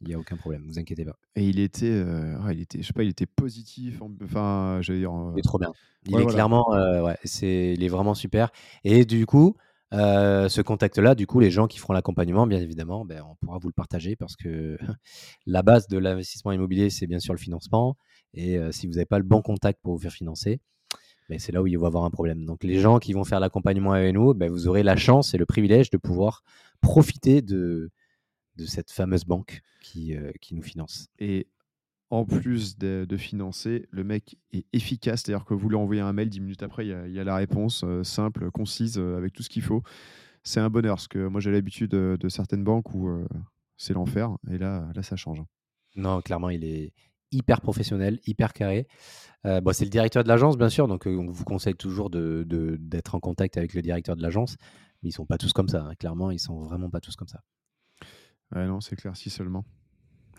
il n'y a aucun problème, vous inquiétez pas. Et il était, euh, il était, je sais pas, il était positif. Enfin, j'allais dire. Il est trop bien. Il est clairement, euh, ouais, c'est, il est vraiment super. Et du coup, ce contact-là, du coup, les gens qui feront l'accompagnement, bien évidemment, ben, on pourra vous le partager parce que <laughs> la base de l'investissement immobilier, c'est bien sûr le financement. Et si vous n'avez pas le bon contact pour vous faire financer, c'est là où il va y avoir un problème. Donc les gens qui vont faire l'accompagnement avec nous, ben, vous aurez la chance et le privilège de pouvoir profiter de, de cette fameuse banque qui, euh, qui nous finance. Et en plus de, financer, le mec est efficace, c'est-à-dire que vous lui envoyez un mail, dix minutes après, il y a, la réponse euh, simple, concise, euh, avec tout ce qu'il faut. C'est un bonheur, parce que moi j'ai l'habitude de, de, certaines banques où c'est l'enfer, et là, là ça change. Non, clairement, il est, hyper professionnel, hyper carré. Euh, c'est le directeur de l'agence, bien sûr, donc euh, on vous conseille toujours d'être de, d'être en contact avec le directeur de l'agence, mais ils sont pas tous comme ça, hein. clairement, ils sont vraiment pas tous comme ça. Ouais, non, c'est clair, si seulement.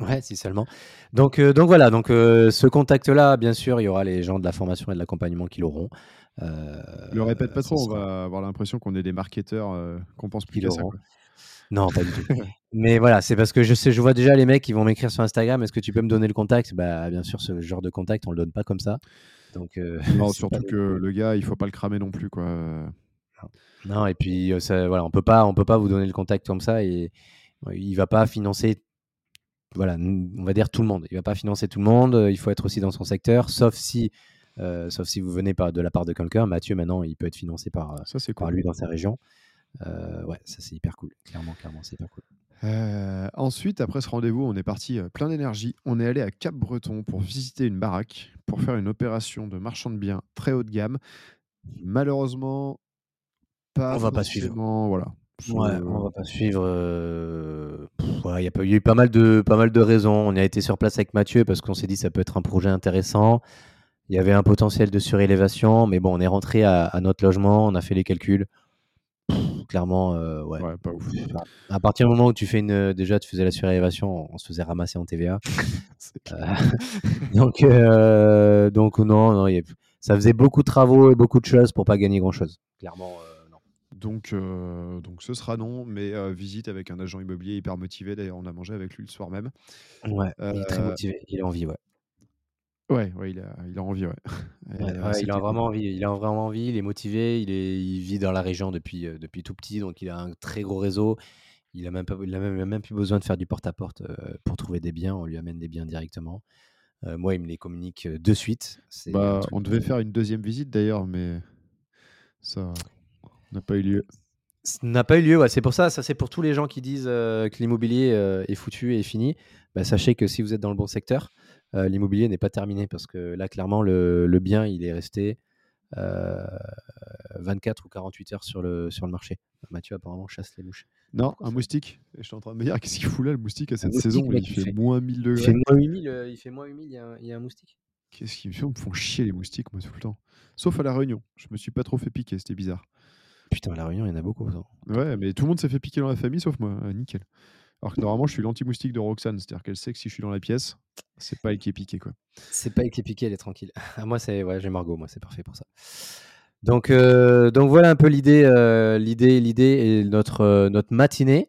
Ouais, si seulement. Donc, euh, donc voilà, donc ce contact-là, bien sûr, il y aura les gens de la formation et de l'accompagnement qui l'auront. le répète pas trop, on va avoir l'impression qu'on est des marketeurs qu'on pense plus qu'à ça. Non, pas du tout. <laughs> Mais voilà, c'est parce que je sais, je vois déjà les mecs qui vont m'écrire sur Instagram. Est-ce que tu peux me donner le contact? Bah, bien sûr, ce genre de contact, on le donne pas comme ça. Donc, euh, <laughs> non, surtout que le gars, il faut pas le cramer non plus, quoi. Non, et puis euh, ça, voilà, on peut pas, on peut pas vous donner le contact comme ça et il va pas financer. Voilà, on va dire tout le monde. Il va pas financer tout le monde. Il faut être aussi dans son secteur, sauf si, euh, sauf si vous venez pas de la part de quelqu'un. Mathieu, maintenant, il peut être financé par, ça, par lui dans sa région. Ouais, ça c'est hyper cool. Clairement, clairement, c'est hyper cool. ensuite, après ce rendez-vous, on est parti plein d'énergie. On est allé à Cap-Breton pour visiter une baraque, pour faire une opération de marchand de biens très haut de gamme. Malheureusement, pas On va pas suivre. Voilà. Ouais, on va pas suivre. il y a eu pas mal, de, pas mal de raisons. On a été sur place avec Mathieu parce qu'on s'est dit ça peut être un projet intéressant. Il y avait un potentiel de surélévation, mais bon, on est rentré à, notre logement, on a fait les calculs. Clairement, ouais. pas ouf. À partir du moment où tu fais une, déjà, tu faisais la surélévation, on se faisait ramasser en TVA. <laughs> Euh, <laughs> donc, donc non, non ça faisait beaucoup de travaux et beaucoup de choses pour pas gagner grand chose. Clairement. Donc, euh, donc ce sera non, mais euh, visite avec un agent immobilier hyper motivé. D'ailleurs, on a mangé avec lui le soir même. Ouais, il est très euh, motivé, il a envie, ouais. Ouais, ouais, il a, il a envie, ouais. <laughs> il a vraiment envie, il a vraiment envie, il est motivé, il, est, il vit dans la région depuis, depuis tout petit, donc il a un très gros réseau. Il a même, pas, il a même, même plus besoin de faire du porte-à-porte pour trouver des biens, on lui amène des biens directement. moi, il me les communique de suite. Bah, on devait faire une deuxième visite d'ailleurs, mais ça. N'a pas eu lieu. N'a pas eu lieu, ouais. c'est pour ça, ça c'est pour tous les gens qui disent euh, que l'immobilier euh, est foutu et est fini. Bah, sachez que si vous êtes dans le bon secteur, euh, l'immobilier n'est pas terminé parce que là, clairement, le, bien, il est resté 24 ou 48 heures sur le, sur le marché. Mathieu, apparemment, chasse les mouches. Non, un moustique. je suis en train de me dire, qu'est-ce qu'il fout là, le moustique, à cette saison? Il, fait, moins 1000 degrés. Il fait moins 8000, il, fait moins 8000 il, y a, il y a un moustique. Qu'est-ce qu'ils me font? Ils me font chier, les moustiques, moi, tout le temps. Sauf à La Réunion. Je me suis pas trop fait piquer, c'était bizarre. Putain, à La Réunion, il y en a beaucoup. Ouais, mais tout le monde s'est fait piquer dans la famille, sauf moi. Nickel. Alors que normalement, je suis l'anti-moustique de Roxane. C'est-à-dire qu'elle sait que si je suis dans la pièce, c'est pas elle qui est piquée, quoi. C'est pas elle qui est piquée, elle est tranquille. <laughs> Moi, c'est ouais, j'ai Margot, moi, c'est parfait pour ça. Donc, euh, donc voilà un peu l'idée, euh, l'idée, l'idée et notre euh, notre matinée.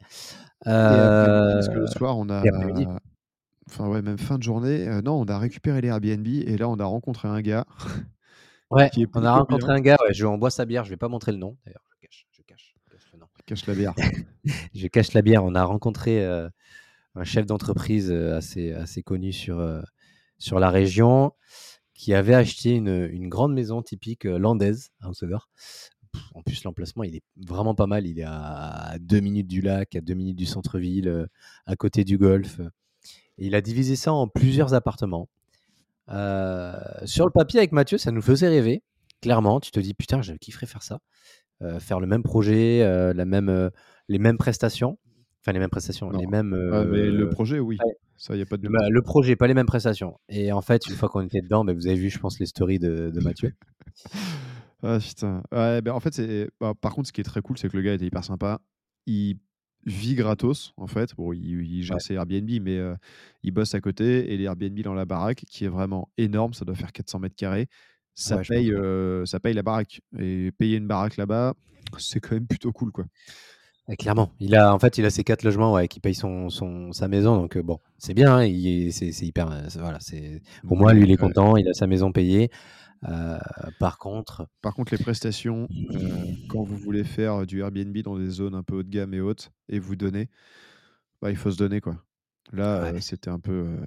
parce que le soir, on a, enfin ouais, même fin de journée, non, on a récupéré les Airbnb et là, on a rencontré un gars. Ouais, <laughs> on a rencontré un gars, ouais, je, on boit sa bière, je vais pas montrer le nom d'ailleurs, je cache, je cache, je <laughs> je cache la bière, on a rencontré euh, un chef d'entreprise euh, assez, connu sur, euh, sur la région qui avait acheté une, grande maison typique landaise à Housegor. En plus, l'emplacement, il est vraiment pas mal. Il est à deux minutes du lac, à deux minutes du centre-ville, à côté du golfe. Et il a divisé ça en plusieurs appartements. Sur le papier, avec Mathieu, ça nous faisait rêver. Clairement, tu te dis, putain, je kifferais faire ça. Euh, faire le même projet, euh, la même, les mêmes prestations. Enfin, les mêmes prestations, les mêmes. mais le projet, oui. Ça, y a pas de... le, le, projet, pas les mêmes prestations. Et en fait, une fois qu'on était dedans, bah, vous avez vu, je pense, les stories de, Mathieu. <laughs> ah putain. Ouais, ben, en fait. Bah, par contre, ce qui est très cool, c'est que le gars était hyper sympa. Il vie gratos en fait. Bon, il, il gère ses Airbnb, mais il bosse à côté et les Airbnb dans la baraque, qui est vraiment énorme, ça doit faire 400 mètres carrés. Ça, paye, ça paye la baraque. Et payer une baraque là-bas, c'est quand même plutôt cool, quoi. clairement, il a en fait il a ses quatre logements ouais, qui payent son, son sa maison donc bon c'est bien hein, c'est hyper voilà c'est pour moi lui il est content il a sa maison payée euh, par contre. Par contre, les prestations, euh, <clears throat> quand vous voulez faire du Airbnb dans des zones un peu haut de gamme et hautes, et vous donnez, bah, il faut se donner quoi. Là, euh, c'était un peu,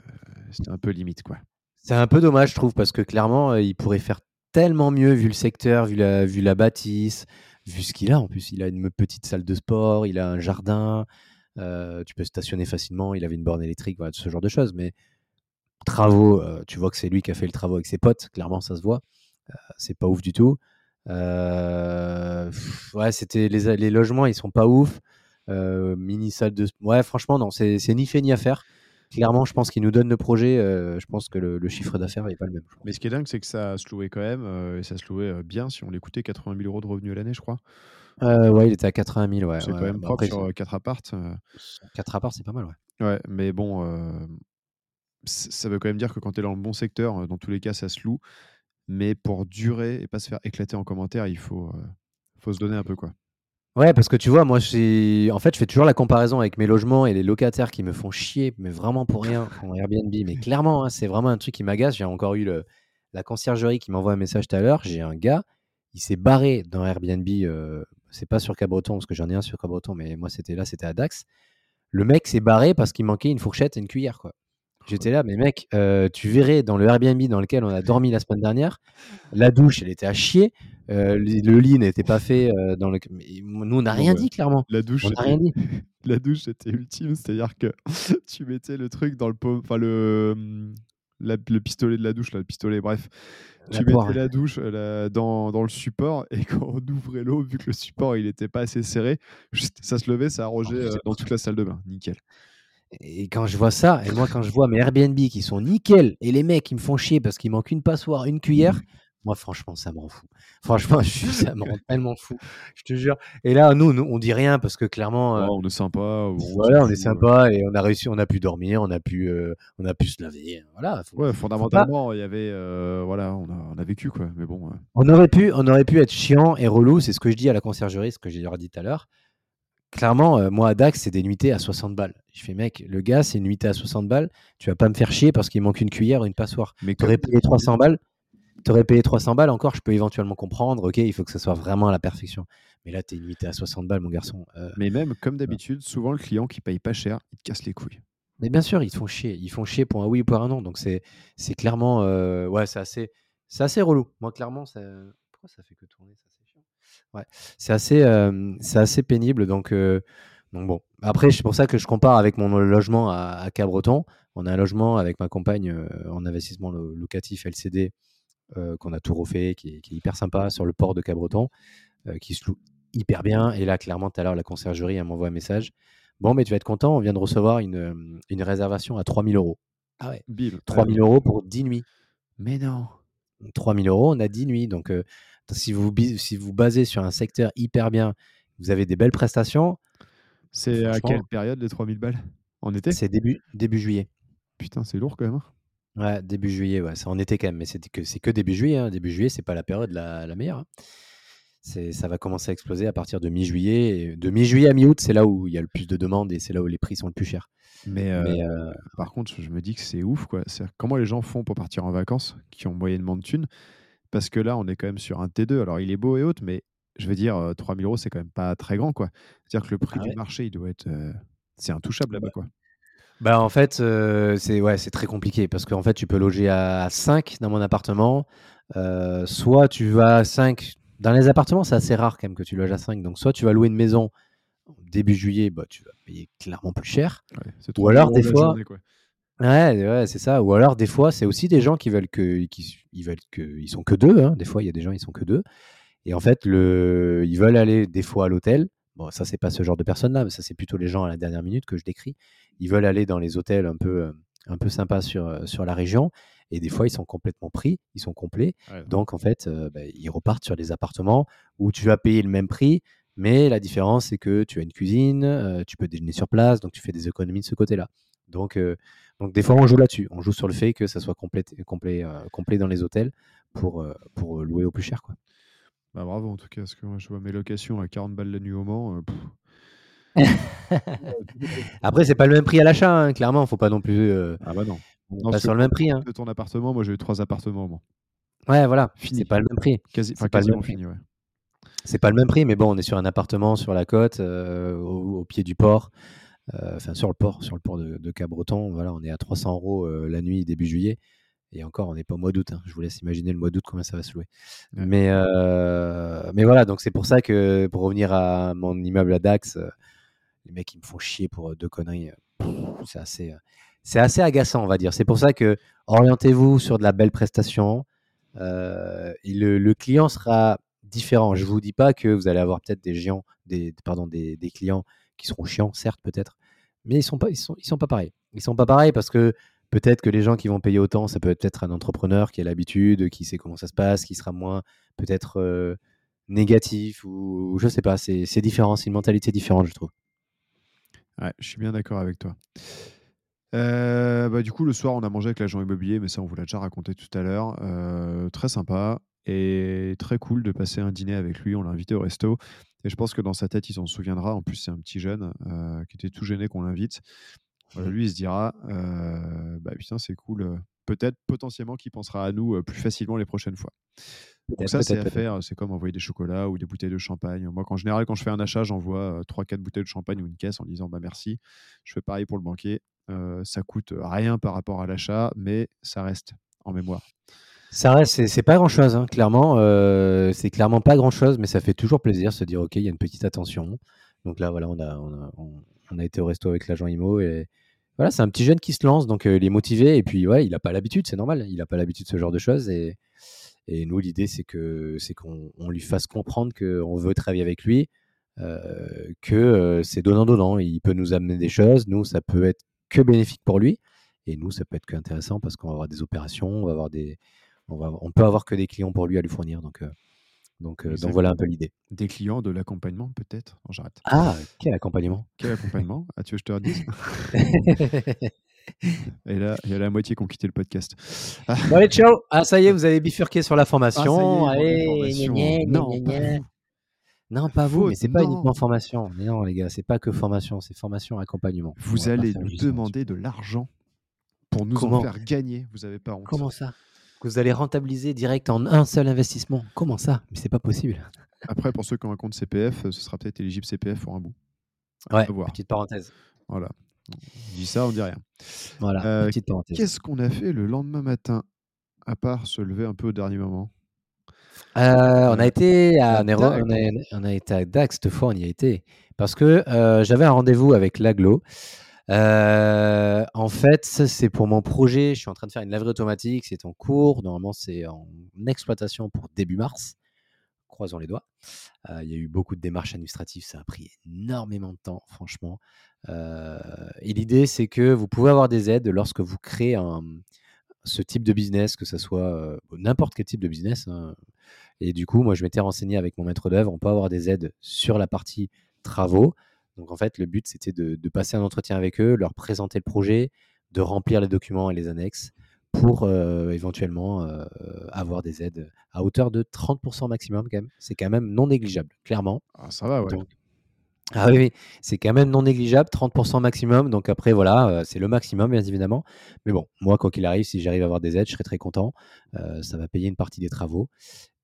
c'était un peu limite quoi. C'est un peu dommage, je trouve, parce que clairement, il pourrait faire tellement mieux vu le secteur, vu la, vu la bâtisse, vu ce qu'il a. En plus, il a une petite salle de sport, il a un jardin, tu peux stationner facilement, il avait une borne électrique, voilà, ce genre de choses. Mais travaux, euh, tu vois que c'est lui qui a fait le travaux avec ses potes, clairement ça se voit. Euh, c'est pas ouf du tout. Euh, ouais, c'était les, les, logements, ils sont pas ouf. mini salle de. Ouais, franchement, non, c'est ni fait ni à faire. Clairement, je pense qu'il nous donne le projet. je pense que le, chiffre d'affaires n'est pas le même. Mais ce qui est dingue, c'est que ça se louait quand même, et ça se louait bien si on l'écoutait 80 000 euros de revenus à l'année, je crois. ouais, il était à 80 000, ouais. C'est quand même propre sur 4 appartes. 4 appartes, c'est pas mal, ouais. Ouais, mais bon, ça veut quand même dire que quand tu es dans le bon secteur, euh, dans tous les cas, ça se loue. Mais pour durer et pas se faire éclater en commentaire, il faut, euh, faut se donner un peu. quoi. Ouais, parce que tu vois, moi, en fait, je fais toujours la comparaison avec mes logements et les locataires qui me font chier, mais vraiment pour rien, en Airbnb. Mais <laughs> clairement, hein, c'est vraiment un truc qui m'agace. J'ai encore eu le, la conciergerie qui m'envoie un message tout à l'heure. J'ai un gars, il s'est barré dans Airbnb. Euh, c'est pas sur Cabreton, parce que j'en ai un sur Cabreton, mais moi, c'était là, c'était à Dax. Le mec s'est barré parce qu'il manquait une fourchette et une cuillère, quoi. J'étais là, mais mec, euh, tu verrais dans le Airbnb dans lequel on a dormi la semaine dernière, la douche, elle était à chier. Euh, le lit n'était pas fait euh, dans le. nous, on n'a rien dit clairement. La douche, on rien dit. <laughs> la douche, c'était ultime. C'est-à-dire que <laughs> tu mettais le truc dans le enfin le, le pistolet de la douche, là, le pistolet, bref. tu mettais la douche dans, dans, le support et <laughs> quand on ouvrait l'eau, vu que le support il était pas assez serré, ça se levait, ça arrogeait oh, dans toute la salle de bain. Nickel. Et quand je vois ça, et moi quand je vois mes Airbnb qui sont nickel, et les mecs qui me font chier parce qu'il manque une passoire, une cuillère, moi franchement ça me rend fou. Franchement, ça me rend <laughs> tellement fou, je te jure. Et là, nous, nous on dit rien parce que clairement, euh, on est sympa. voilà, on est sympa et on a réussi, on a pu dormir, on a pu, euh, on a pu se laver. Voilà. ouais, fondamentalement, il y avait, euh, voilà, on a, on a, vécu quoi. Mais bon. On aurait pu, on aurait pu être chiant et relou. C'est ce que je dis à la conciergerie, ce que j'ai dit tout à l'heure clairement, euh, moi à Dax, c'est des nuitées à 60 balles. Je fais, mec, le gars, c'est une nuitée à 60 balles. Tu vas pas me faire chier parce qu'il manque une cuillère ou une passoire. Mais tu aurais payé 300 balles. Tu aurais payé 300 balles encore, je peux éventuellement comprendre. Ok, il faut que ça soit vraiment à la perfection. Mais là, tu es une nuitée à 60 balles, mon garçon. Euh, mais même, comme d'habitude, souvent le client qui paye pas cher, il te casse les couilles. Mais bien sûr, ils te font chier. Ils font chier pour un oui ou pour un non. Donc c'est clairement. Euh, ouais, c'est assez, assez relou. Moi, clairement, ça... pourquoi ça fait que tourner ça Ouais, c'est assez, c'est assez pénible. Donc, donc bon. Après, c'est pour ça que je compare avec mon logement à, Cabreton. On a un logement avec ma compagne en investissement locatif LCD qu'on a tout refait, qui est, hyper sympa sur le port de Cabreton, qui se loue hyper bien. Et là, clairement, tout à l'heure, la conciergerie, m'envoie un message. Bon, mais tu vas être content, on vient de recevoir une, une réservation à 3000 euros. Ah ouais. 3000 euros pour 10 nuits. Mais non. 3000 euros, on a 10 nuits. Donc, si vous si vous basez sur un secteur hyper bien, vous avez des belles prestations. C'est à quelle période les 3000 balles? En été? C'est début, début juillet. Putain, c'est lourd quand même. Hein. Ouais, début juillet, ouais, c'est en été quand même, mais c'est que, que début juillet. Hein. Début juillet, c'est pas la période la, la meilleure. Hein. C'est, ça va commencer à exploser à partir de mi-juillet. De mi-juillet à mi-août, c'est là où il y a le plus de demandes et c'est là où les prix sont le plus chers. Mais, euh, euh, par contre, je me dis que c'est ouf. Quoi. comment les gens font pour partir en vacances, qui ont moyennement de thunes? Parce que là, on est quand même sur un T2. Alors, il est beau et haut, mais je veux dire, 3000 euros, c'est quand même pas très grand, quoi. C'est-à-dire que le prix ah du marché, il doit être. c'est intouchable là-bas, quoi. Bah, en fait, c'est ouais, très compliqué parce qu'en fait, tu peux loger à 5 dans mon appartement. soit tu vas à 5. Dans les appartements, c'est assez rare quand même que tu loges à 5. Donc, soit tu vas louer une maison début juillet, bah, tu vas payer clairement plus cher. Ou alors, des fois. Ouais, ouais, c'est ça. Ou alors, des fois, c'est aussi des gens qui veulent que, qui, ils veulent que, ils sont que deux. Hein. Des fois, il y a des gens, ils sont que deux. Et en fait, le, ils veulent aller des fois à l'hôtel. Bon, ça, c'est pas ce genre de personnes-là, mais ça, c'est plutôt les gens à la dernière minute que je décris. Ils veulent aller dans les hôtels un peu, un peu sympas sur, sur la région. Et des fois, ils sont complètement pris, ils sont complets. Donc, en fait, bah, ils repartent sur des appartements où tu vas payer le même prix, mais la différence, c'est que tu as une cuisine, tu peux déjeuner sur place, donc tu fais des économies de ce côté-là. Donc, donc des fois, on joue là-dessus. On joue sur le fait que ça soit complet, complet, euh, complet dans les hôtels pour, euh, pour louer au plus cher. Quoi. Bah, bravo en tout cas, parce que moi je vois mes locations à 40 balles la nuit au Mans. Euh, <laughs> Après, c'est pas le même prix à l'achat, hein, clairement. Faut pas non plus. ah bah non. pas sur le même prix. Hein. De ton appartement, moi j'ai eu trois appartements au Mans. Ouais, voilà. C'est pas le même prix. Quasi, quasiment fini, ouais. C'est pas le même prix, mais bon, on est sur un appartement sur la côte, au, pied du port. Euh, enfin sur le port, sur le port de, de Cap-Breton. Voilà, on est à 300 euros euh, la nuit début juillet. Et encore, on n'est pas au mois d'août. Hein. Je vous laisse imaginer le mois d'août combien ça va se louer. Mais, euh, mais voilà, donc c'est pour ça que pour revenir à mon immeuble à Dax, les mecs ils me font chier pour deux conneries. C'est assez, c'est assez agaçant, on va dire. C'est pour ça que orientez-vous sur de la belle prestation. le, le, client sera différent. Je vous dis pas que vous allez avoir peut-être des géants, des, pardon, des, des clients qui seront chiants, certes, peut-être, mais ils sont pas, ils sont, ils sont pas pareils. Ils sont pas pareils parce que peut-être que les gens qui vont payer autant, ça peut être peut-être un entrepreneur qui a l'habitude, qui sait comment ça se passe, qui sera moins peut-être euh, négatif ou, je sais pas. C'est différent, c'est une mentalité différente, je trouve. Ouais, je suis bien d'accord avec toi. Euh, bah, du coup, le soir, on a mangé avec l'agent immobilier, mais ça, on vous l'a déjà raconté tout à l'heure. Euh, très sympa et très cool de passer un dîner avec lui. On l'a invité au resto. Et je pense que dans sa tête, il s'en souviendra. En plus, c'est un petit jeune euh, qui était tout gêné qu'on l'invite. lui, il se dira euh, bah putain, c'est cool. Euh, peut-être potentiellement qu'il pensera à nous plus facilement les prochaines fois. Donc ça, c'est à faire. C'est comme envoyer des chocolats ou des bouteilles de champagne. Moi, en général, quand je fais un achat, j'envoie 3-4 bouteilles de champagne ou une caisse en disant bah merci. Je fais pareil pour le banquier. ça coûte rien par rapport à l'achat, mais ça reste en mémoire. Ça reste, c'est pas grand chose, hein, clairement. Euh, c'est clairement pas grand chose, mais ça fait toujours plaisir de se dire, ok, il y a une petite attention. Donc là, voilà, on a, été au resto avec l'agent IMO et voilà, c'est un petit jeune qui se lance, donc il est motivé et puis ouais, il n'a pas l'habitude, c'est normal, il n'a pas l'habitude de ce genre de choses et, nous l'idée c'est que c'est qu'on lui fasse comprendre qu'on veut travailler avec lui, que c'est donnant donnant, il peut nous amener des choses, nous ça peut être que bénéfique pour lui et nous ça peut être que intéressant parce qu'on va avoir des opérations, on va avoir des on, va, on peut avoir que des clients pour lui à lui fournir donc donc, donc voilà un peu l'idée. Des clients, de l'accompagnement peut-être? J'arrête. Ah, quel accompagnement? <laughs> Quel accompagnement? Ah, tu veux que je te redise? <laughs> Et là, il y a la moitié qui ont quitté le podcast. Ah. allez, ciao Ah, ça y est, vous avez bifurqué sur la formation. Ah, allez, non, pas vous. Non, pas vous, mais c'est pas uniquement formation. Mais non, les gars, c'est pas que formation, c'est formation, accompagnement. Vous allez nous demander de l'argent pour nous en faire gagner. Vous avez pas honte. Comment ça? Vous allez rentabiliser direct en un seul investissement. Comment ça? Mais c'est pas possible. Après, pour ceux qui ont un compte CPF, ce sera peut-être éligible CPF pour un bout. Ouais, petite parenthèse. Voilà. On dit ça, on dit rien. Voilà, euh, petite parenthèse. Qu'est-ce qu'on a fait le lendemain matin, à part se lever un peu au dernier moment? Euh, on, a été à, on, a, été à Dax cette fois, on y a été. Parce que euh, j'avais un rendez-vous avec l'aglo. Euh, en fait, c'est pour mon projet. Je suis en train de faire une laverie automatique. C'est en cours. Normalement, c'est en exploitation pour début mars. Croisons les doigts. Euh, il y a eu beaucoup de démarches administratives. Ça a pris énormément de temps, franchement. Euh, et l'idée, c'est que vous pouvez avoir des aides lorsque vous créez ce type de business, que ce soit n'importe quel type de business. Hein. Et du coup, moi, je m'étais renseigné avec mon maître d'œuvre. On peut avoir des aides sur la partie travaux. Donc en fait, le but, c'était de, passer un entretien avec eux, leur présenter le projet, de remplir les documents et les annexes pour euh, éventuellement euh, avoir des aides à hauteur de 30% maximum quand même. C'est quand même non négligeable, clairement. Ah, ça va, ouais. ah oui, c'est quand même non négligeable, 30% maximum. Donc après, voilà, euh, c'est le maximum, bien évidemment. Mais bon, moi, quoi qu'il arrive, si j'arrive à avoir des aides, je serai très content. ça va payer une partie des travaux.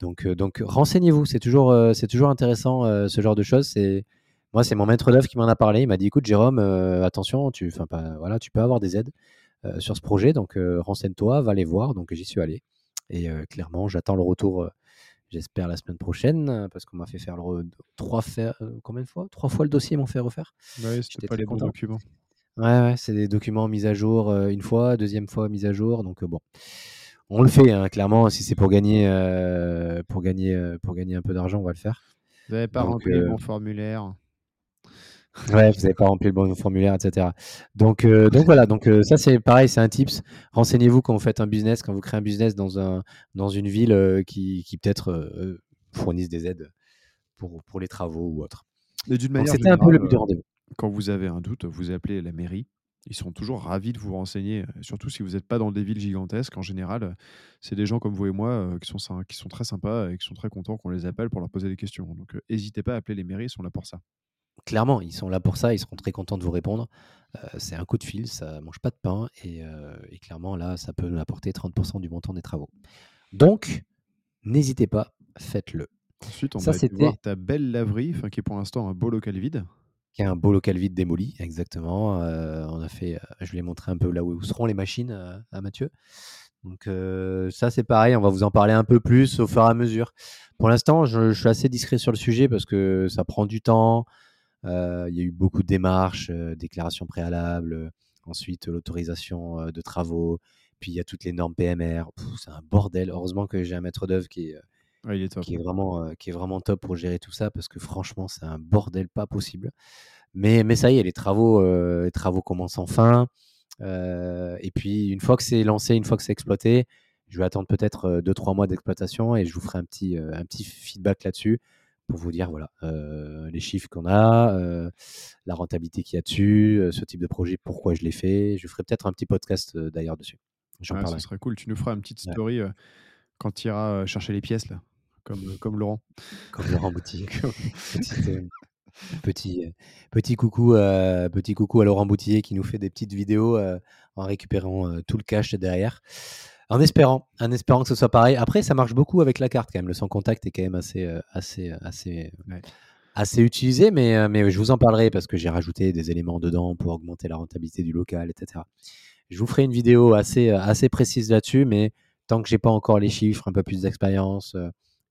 Donc, donc renseignez-vous, c'est toujours, c'est toujours intéressant ce genre de choses. C'est moi, c'est mon maître d'œuvre qui m'en a parlé. Il m'a dit écoute, Jérôme, euh, attention, tu, pas, voilà, tu peux avoir des aides euh, sur ce projet, donc euh, renseigne-toi, va les voir. Donc j'y suis allé. Et clairement, j'attends le retour. J'espère la semaine prochaine, parce qu'on m'a fait faire le trois faire, combien de fois? Trois fois le dossier m'ont fait refaire. Ouais, c'était pas les bons documents. Ouais, ouais c'est des documents mis à jour une fois, deuxième fois mis à jour. Donc bon, on le fait. Hein, clairement, si c'est pour gagner, pour gagner, pour gagner un peu d'argent, on va le faire. Vous n'avez pas rempli le bon formulaire? Ouais, vous n'avez pas rempli le bon formulaire, etc. Donc, euh, donc voilà, donc euh, ça c'est pareil, c'est un tips. Renseignez-vous quand vous faites un business, quand vous créez un business dans, un, dans une ville euh, qui, qui peut-être fournisse des aides pour, pour les travaux ou autre. C'était un peu le but du rendez-vous. Quand vous avez un doute, vous appelez la mairie. Ils seront toujours ravis de vous renseigner, surtout si vous n'êtes pas dans des villes gigantesques. En général, c'est des gens comme vous et moi qui, sont, qui sont très sympas et qui sont très contents qu'on les appelle pour leur poser des questions. Donc, n'hésitez pas à appeler les mairies, ils sont là pour ça clairement, ils sont là pour ça, ils seront très contents de vous répondre. Euh, c'est un coup de fil, ça mange pas de pain et, euh, clairement là, ça peut nous apporter 30% du montant des travaux. Donc, n'hésitez pas, faites-le. Ensuite, on ça, va voir ta belle laverie, qui est pour l'instant un beau local vide. Qui est un beau local vide démoli, exactement. Euh, on a fait, je vais montrer un peu là où seront les machines à Mathieu. Donc ça c'est pareil, on va vous en parler un peu plus au fur et à mesure. Pour l'instant, je, je, suis assez discret sur le sujet parce que ça prend du temps. Euh, il y a eu beaucoup de démarches, euh, déclarations préalables, ensuite l'autorisation euh, de travaux, puis il y a toutes les normes PMR. C'est un bordel. Heureusement que j'ai un maître d'œuvre qui est, qui, est vraiment, qui est vraiment top pour gérer tout ça parce que franchement, c'est un bordel pas possible. Mais, mais ça y est, les travaux, les travaux commencent enfin. et puis, une fois que c'est lancé, une fois que c'est exploité, je vais attendre peut-être 2-3 mois d'exploitation et je vous ferai un petit, un petit feedback là-dessus pour vous dire voilà euh, les chiffres qu'on a, euh, la rentabilité qu'il y a dessus, euh, ce type de projet, pourquoi je l'ai fait. Je ferai peut-être un petit podcast d'ailleurs dessus. Ah, ça serait cool. Tu nous feras une petite story quand tu iras chercher les pièces là, comme, comme Laurent. Comme Laurent Boutique. <laughs> <laughs> petit, petit, coucou, petit coucou à Laurent Boutillier qui nous fait des petites vidéos en récupérant tout le cash derrière. En espérant, en espérant que ce soit pareil. Après, ça marche beaucoup avec la carte quand même. Le sans contact est quand même assez, euh, assez, assez, assez utilisé, mais, euh, mais je vous en parlerai parce que j'ai rajouté des éléments dedans pour augmenter la rentabilité du local, etc. Je vous ferai une vidéo assez, euh, assez précise là-dessus, mais tant que j'ai pas encore les chiffres, un peu plus d'expérience,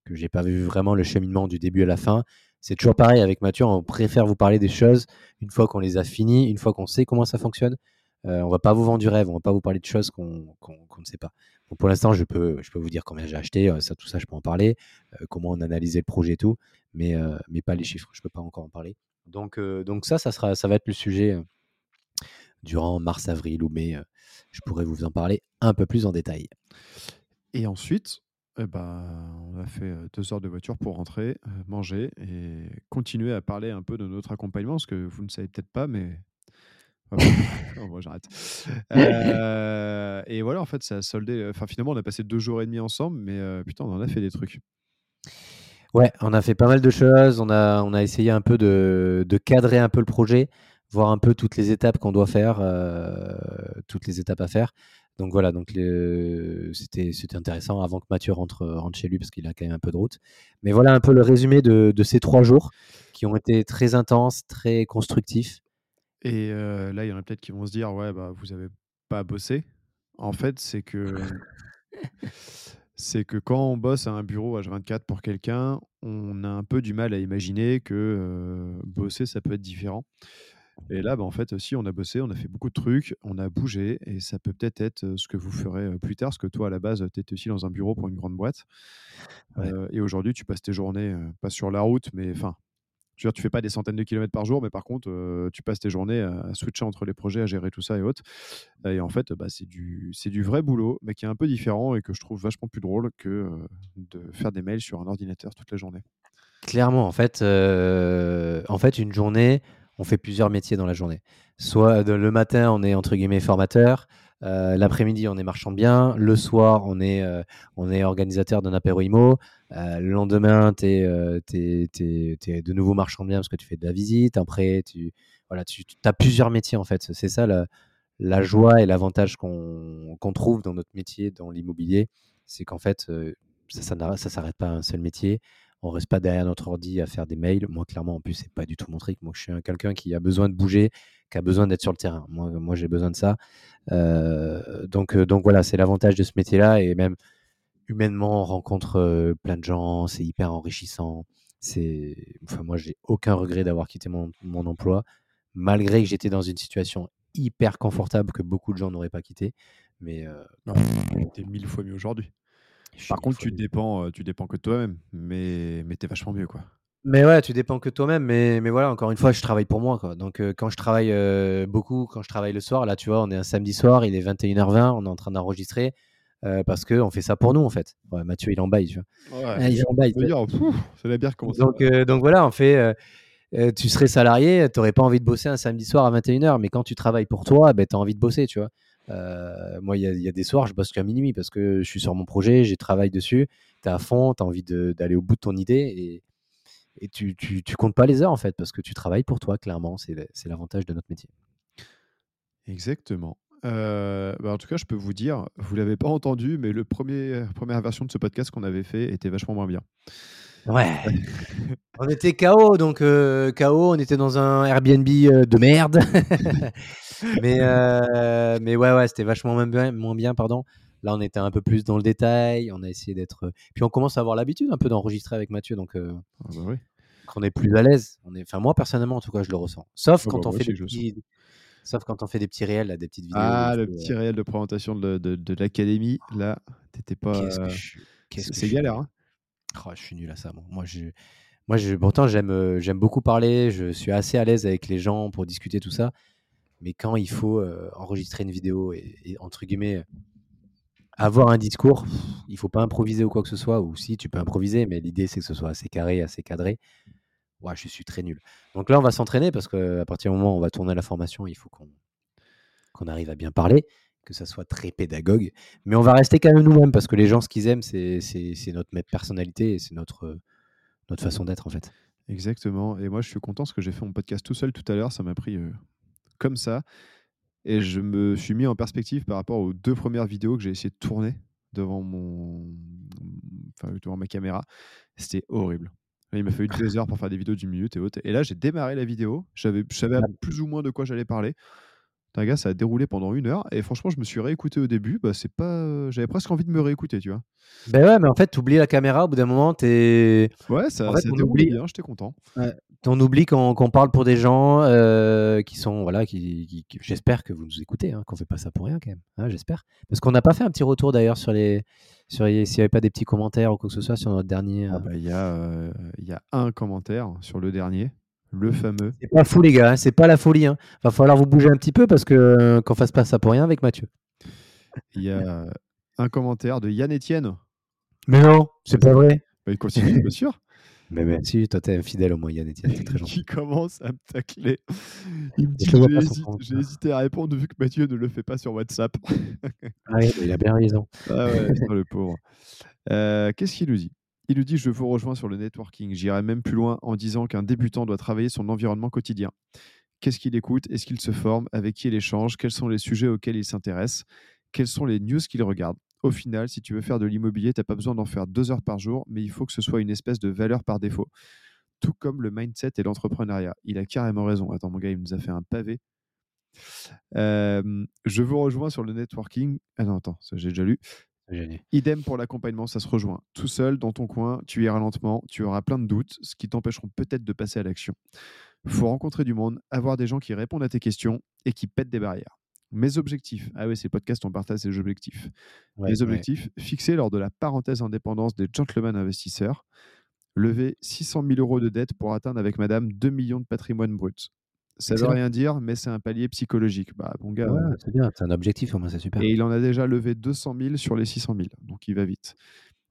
que j'ai pas vu vraiment le cheminement du début à la fin, c'est toujours pareil avec Mathieu, on préfère vous parler des choses une fois qu'on les a finies, une fois qu'on sait comment ça fonctionne. Euh, on va pas vous vendre du rêve, on va pas vous parler de choses qu'on ne sait pas. pour l'instant, je peux, vous dire combien j'ai acheté, euh, ça, tout ça, je peux en parler, euh, comment on analysait le projet et tout, mais, mais pas les chiffres, je peux pas encore en parler. Donc, ça, ça, va être le sujet durant mars, avril ou mai. je pourrais vous en parler un peu plus en détail. Et ensuite, eh ben, on a fait deux heures de voiture pour rentrer, manger et continuer à parler un peu de notre accompagnement, ce que vous ne savez peut-être pas, mais <laughs> moi j'arrête. et voilà, en fait, ça a soldé. Enfin, finalement, on a passé deux jours et demi ensemble, mais putain, on en a fait des trucs. Ouais, on a fait pas mal de choses. On a, on a essayé un peu de, de cadrer un peu le projet, voir un peu toutes les étapes qu'on doit faire, toutes les étapes à faire. Donc voilà, donc c'était intéressant avant que Mathieu rentre, rentre chez lui parce qu'il a quand même un peu de route. Mais voilà un peu le résumé de, de ces trois jours qui ont été très intenses, très constructifs. Et là, il y en a peut-être qui vont se dire: «Ouais, bah, vous avez pas bossé». En fait, c'est que <laughs> c'est que quand on bosse à un bureau H24 pour quelqu'un, on a un peu du mal à imaginer que, bosser, ça peut être différent. Et là, bah, en fait, aussi, on a bossé, on a fait beaucoup de trucs, on a bougé et ça peut peut-être être, ce que vous ferez, plus tard. Parce que toi, à la base, tu étais aussi dans un bureau pour une grande boîte. et aujourd'hui, tu passes tes journées, pas sur la route, mais enfin tu ne fais pas des centaines de kilomètres par jour, mais par contre, euh, tu passes tes journées à, switcher entre les projets, à gérer tout ça et autres. Et en fait, bah, c'est du, du vrai boulot, mais qui est un peu différent et que je trouve vachement plus drôle que euh, de faire des mails sur un ordinateur toute la journée. Clairement, en fait, euh, en fait, une journée, on fait plusieurs métiers dans la journée. Soit le matin, on est entre guillemets formateur. L'après-midi, on est marchand bien. Le soir, on est, on est organisateur d'un apéro IMO. Euh, le lendemain, tu es, euh, de nouveau marchand bien parce que tu fais de la visite. Après, tu, voilà, tu, as plusieurs métiers en fait. C'est ça la, joie et l'avantage qu'on trouve dans notre métier, dans l'immobilier. C'est qu'en fait, euh, ça ne s'arrête pas à un seul métier. On reste pas derrière notre ordi à faire des mails. Moi, clairement, en plus, c'est pas du tout mon truc. Moi, je suis quelqu'un qui a besoin de bouger, qui a besoin d'être sur le terrain. Moi, moi j'ai besoin de ça. donc, donc voilà, c'est l'avantage de ce métier-là. Et même, humainement, on rencontre plein de gens, c'est hyper enrichissant. C'est, enfin, moi, j'ai aucun regret d'avoir quitté mon, emploi, malgré que j'étais dans une situation hyper confortable que beaucoup de gens n'auraient pas quitté. Mais non, t'es mille fois mieux aujourd'hui. Par contre, tu dépends, tu dépends que de toi-même, mais, mais t'es vachement mieux, quoi. Mais ouais, tu dépends que toi-même, mais, mais voilà, encore une fois, je travaille pour moi, quoi. Donc, quand je travaille beaucoup, quand je travaille le soir, là, tu vois, on est un samedi soir, il est 21h20, on est en train d'enregistrer. Euh, parce qu'on fait ça pour nous en fait. Mathieu il en baille, tu vois. Ouais, il en baille. C'est la bière commence. Donc, euh, donc voilà, on fait. Euh, tu serais salarié, tu n'aurais pas envie de bosser un samedi soir à 21h, mais quand tu travailles pour toi, ben, tu as envie de bosser, tu vois. moi, il y, a des soirs, je bosse qu'à minuit parce que je suis sur mon projet, j'ai travaillé dessus, tu es à fond, tu as envie d'aller au bout de ton idée et, et tu, tu, tu, comptes pas les heures en fait parce que tu travailles pour toi, clairement, c'est l'avantage de notre métier. Exactement. Euh, bah, en tout cas, je peux vous dire, vous l'avez pas entendu, mais le premier, première version de ce podcast qu'on avait fait était vachement moins bien. Ouais. <laughs> on était KO, donc euh, KO, on était dans un Airbnb euh, de merde. <laughs> mais, mais ouais, ouais, c'était vachement moins bien, moins bien, pardon. Là, on était un peu plus dans le détail. On a essayé d'être. Puis on commence à avoir l'habitude un peu d'enregistrer avec Mathieu, donc. Ah bah oui. On est plus à l'aise. On est... Enfin, moi personnellement, en tout cas, je le ressens. Sauf quand bah on fait des petits, Sauf quand on fait des petits réels, des petites vidéos. Ah, le petit réel de présentation de, de, l'académie, là, t'étais pas. Qu'est-ce que C'est galère, hein oh, Je suis nul à ça, moi. je, moi je, pourtant, j'aime, euh, j'aime beaucoup parler, je suis assez à l'aise avec les gens pour discuter tout ça. Mais quand il faut euh, enregistrer une vidéo et, entre guillemets, avoir un discours, il faut pas improviser ou quoi que ce soit, ou si tu peux improviser, mais l'idée c'est que ce soit assez carré, assez cadré ouais, je suis très nul. Donc là, on va s'entraîner parce qu'à partir du moment où on va tourner la formation, il faut qu'on arrive à bien parler, que ça soit très pédagogue. Mais on va rester quand même nous-mêmes parce que les gens, ce qu'ils aiment, c'est notre personnalité et c'est notre, notre façon d'être en fait. Exactement. Et moi, je suis content parce que j'ai fait mon podcast tout seul tout à l'heure. Ça m'a pris euh, comme ça. Et je me suis mis en perspective par rapport aux deux premières vidéos que j'ai essayé de tourner devant, mon... enfin, devant ma caméra. C'était horrible. Il m'a fallu deux heures pour faire des vidéos d'une minute et autres. Et là, j'ai démarré la vidéo. J'avais, je savais plus ou moins de quoi j'allais parler. Un gars, ça a déroulé pendant une heure et franchement, je me suis réécouté au début. Bah, c'est pas, j'avais presque envie de me réécouter, tu vois. Ben ouais, mais en fait, tu oublies la caméra au bout d'un moment, t'es. Ouais, ça, En fait, ça oublie- bien, j'étais content. On oublie qu'on qu'on parle pour des gens euh, qui sont voilà qui, qui- qui- j'espère que vous nous écoutez hein, qu'on fait pas ça pour rien quand même hein, j'espère parce qu'on n'a pas fait un petit retour d'ailleurs sur les- s'il y avait pas des petits commentaires ou quoi que ce soit sur notre dernier euh, Ah bah, il y, a, euh, il y a un commentaire sur le dernier, le fameux. c'est pas fou les gars hein, c'est pas la folie hein. va falloir vous bouger un petit peu parce que euh, qu'on fasse pas ça pour rien avec Mathieu Il y a un commentaire de Yann Etienne. mais non c'est pas vrai Bah, il continue, bien sûr. Mais merci toi t'es infidèle au Etienne t'es très <laughs> gentil qui commence à me tacler. <laughs> Il me dit j'ai hésité à répondre vu que Mathieu ne le fait pas sur WhatsApp. ah oui il a bien raison <laughs> Ah ouais, le pauvre. Euh, Qu'est-ce qu'il nous dit? Il nous dit Je vous rejoins sur le networking. J'irai même plus loin en disant qu'un débutant doit travailler son environnement quotidien. Qu'est-ce qu'il écoute? Est-ce qu'il se forme? Avec qui il échange? Quels sont les sujets auxquels il s'intéresse? Quelles sont les news qu'il regarde? Au final, si tu veux faire de l'immobilier, tu n'as pas besoin d'en faire deux heures par jour, mais il faut que ce soit une espèce de valeur par défaut. Tout comme le mindset et l'entrepreneuriat. Il a carrément raison. Attends, mon gars, il nous a fait un pavé. Euh, je vous rejoins sur le networking. Ah non, attends, ça j'ai déjà lu. Génial. Idem pour l'accompagnement, ça se rejoint. Tout seul, dans ton coin, tu iras lentement, tu auras plein de doutes, ce qui t'empêcheront peut-être de passer à l'action. Il faut rencontrer du monde, avoir des gens qui répondent à tes questions et qui pètent des barrières. Mes objectifs. Ah oui, c'est podcast, on partage ses objectifs. Ouais, Mes ouais. objectifs fixés lors de la parenthèse indépendance des gentlemen investisseurs. Lever 600 000 euros de dette pour atteindre avec madame 2 millions de patrimoine brut. Ça veut Excellent. rien dire, mais c'est un palier psychologique. Bah, mon gars, Ouais, c'est bien c'est un objectif au moins c'est super et il en a déjà levé 200 000 sur les 600 000. Donc il va vite.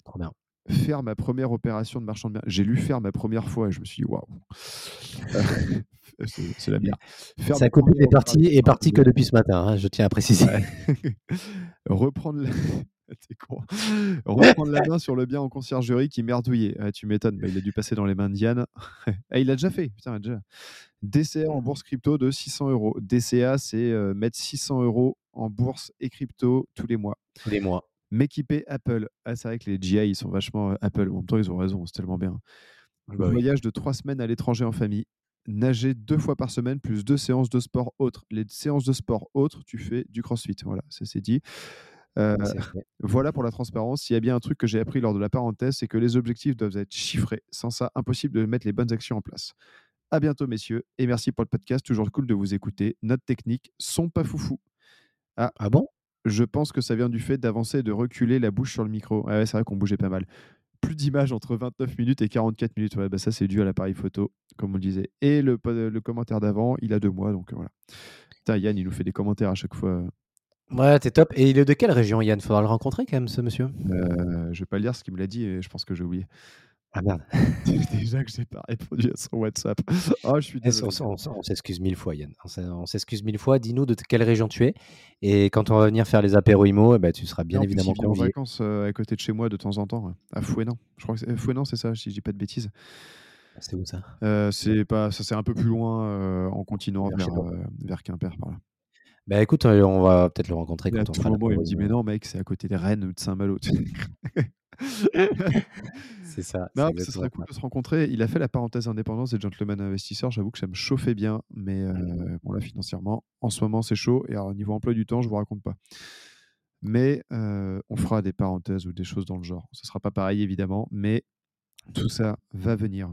trop bien Faire ma première opération de marchand de biens. J'ai lu faire ma première fois et je me suis dit waouh. <laughs> C'est la bière. Faire sa ma copine première est partie opération est partie de que depuis ce matin hein, je tiens à préciser. <laughs> Reprendre la... <laughs> Reprendre main sur le bien en conciergerie qui merdouillait. Ah, tu m'étonnes, bah, il a dû passer dans les mains de Diane. Ah, <laughs> il l'a déjà fait. Putain, déjà. DCA en bourse crypto de 600 euros. DCA, c'est euh, mettre 600 euros en bourse et crypto tous les mois. tous les mois M'équiper Apple. Ah, c'est vrai que les GI, ils sont vachement euh, Apple. En même temps, ils ont raison, c'est tellement bien. Bah oui. Voyage de trois semaines à l'étranger en famille. Nager deux fois par semaine, plus deux séances de sport autres. Les séances de sport autres, tu fais du crossfit. Voilà, ça c'est dit. Euh, voilà pour la transparence. S'il y a bien un truc que j'ai appris lors de la parenthèse, c'est que les objectifs doivent être chiffrés. Sans ça, impossible de mettre les bonnes actions en place. À bientôt, messieurs, et merci pour le podcast. Toujours cool de vous écouter. Note technique, son pas foufou. ah bon? Je pense que ça vient du fait d'avancer et de reculer la bouche sur le micro. Ah ouais, c'est vrai qu'on bougeait pas mal. Plus d'images entre 29 minutes et 44 minutes. Ouais, bah ça, c'est dû à l'appareil photo, comme on le disait. Et le, commentaire d'avant, il a deux mois, donc euh, voilà. Putain, Yann, il nous fait des commentaires à chaque fois. Ouais, t'es top. Et il est de quelle région, Yann? Faudra le rencontrer quand même, ce monsieur. Euh, je vais pas le lire ce qu'il me l'a dit et je pense que j'ai oublié. Ah merde. <laughs> Déjà que j'ai pas répondu à son WhatsApp. <laughs> Oh, je suis Eh, On, désolé. on- on- on s'excuse mille fois, Yann. On s'excuse mille fois. Dis-nous de quelle région tu es. Et quand on va venir faire les apéros IMO, eh ben, tu seras bien plus, évidemment il vient en convié. vacances euh, à côté de chez moi de temps en temps, ouais, à Fouenan. Je crois que c'est Fouenan, c'est ça, si je dis pas de bêtises. C'est où ça? Euh, c'est pas, ça c'est un peu plus loin euh, en continuant Vers euh, vers Quimper par là. Bah écoute, euh, on va peut-être le rencontrer à quand on tout fera moment, il me dit mais non mec, c'est à côté de Rennes ou de Saint-Malo. C'est ça. Non, ce serait cool de se rencontrer. Il a fait la parenthèse indépendance des gentlemen investisseurs. J'avoue que ça me chauffait bien, mais euh, bon là financièrement, en ce moment c'est chaud. Et alors niveau emploi du temps, je vous raconte pas. Mais euh, on fera des parenthèses ou des choses dans le genre. Ce sera pas pareil évidemment, mais tout ça va venir.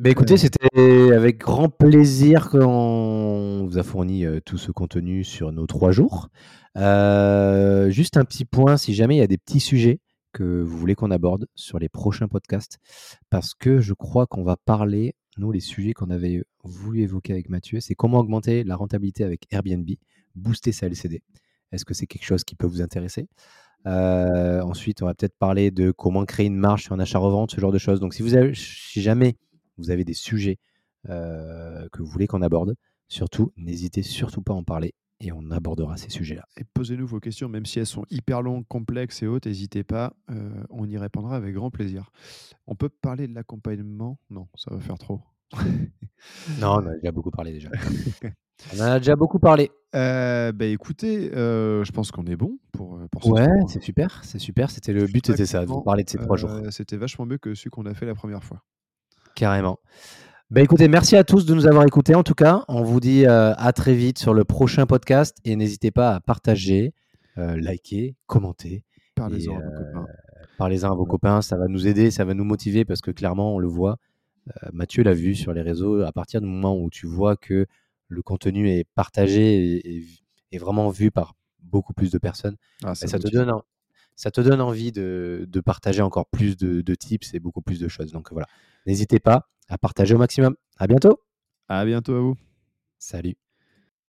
Bah écoutez, c'était avec grand plaisir qu'on vous a fourni euh, tout ce contenu sur nos trois jours. Euh, juste un petit point, si jamais il y a des petits sujets que vous voulez qu'on aborde sur les prochains podcasts, parce que je crois qu'on va parler, nous, les sujets qu'on avait voulu évoquer avec Mathieu, c'est comment augmenter la rentabilité avec Airbnb, booster sa LCD. Est-ce que c'est quelque chose qui peut vous intéresser? Euh, Ensuite, on va peut-être parler de comment créer une marge sur un achat-revente, ce genre de choses. Donc, si, vous avez, si jamais vous avez des sujets euh, que vous voulez qu'on aborde, surtout, n'hésitez surtout pas à en parler et on abordera ces sujets-là. Et posez-nous vos questions, même si elles sont hyper longues, complexes et hautes, n'hésitez pas, euh, on y répondra avec grand plaisir. On peut parler de l'accompagnement? Non, ça va faire trop. <laughs> Non, on a déjà beaucoup parlé déjà. <laughs> on en a déjà beaucoup parlé. Euh, bah écoutez, euh, je pense qu'on est bon pour, euh, pour Ouais, c'est super, c'est super. C'était le but, c'était ça, de vous parler de ces trois jours. euh, C'était vachement mieux que celui qu'on a fait la première fois. Carrément. Bah écoutez, merci à tous de nous avoir écoutés. En tout cas, on vous dit à très vite sur le prochain podcast et n'hésitez pas à partager, liker, commenter. Parlez-en à vos copains. Parlez-en à vos copains, ça va nous aider, ça va nous motiver parce que clairement, on le voit. Mathieu l'a vu sur les réseaux. À partir du moment où tu vois que le contenu est partagé et, vraiment vu par beaucoup plus de personnes, ah, bah, ça, te donne, ça te donne envie de, partager encore plus de, tips et beaucoup plus de choses. Donc voilà, n'hésitez pas à partager au maximum. À bientôt. À bientôt à vous. Salut.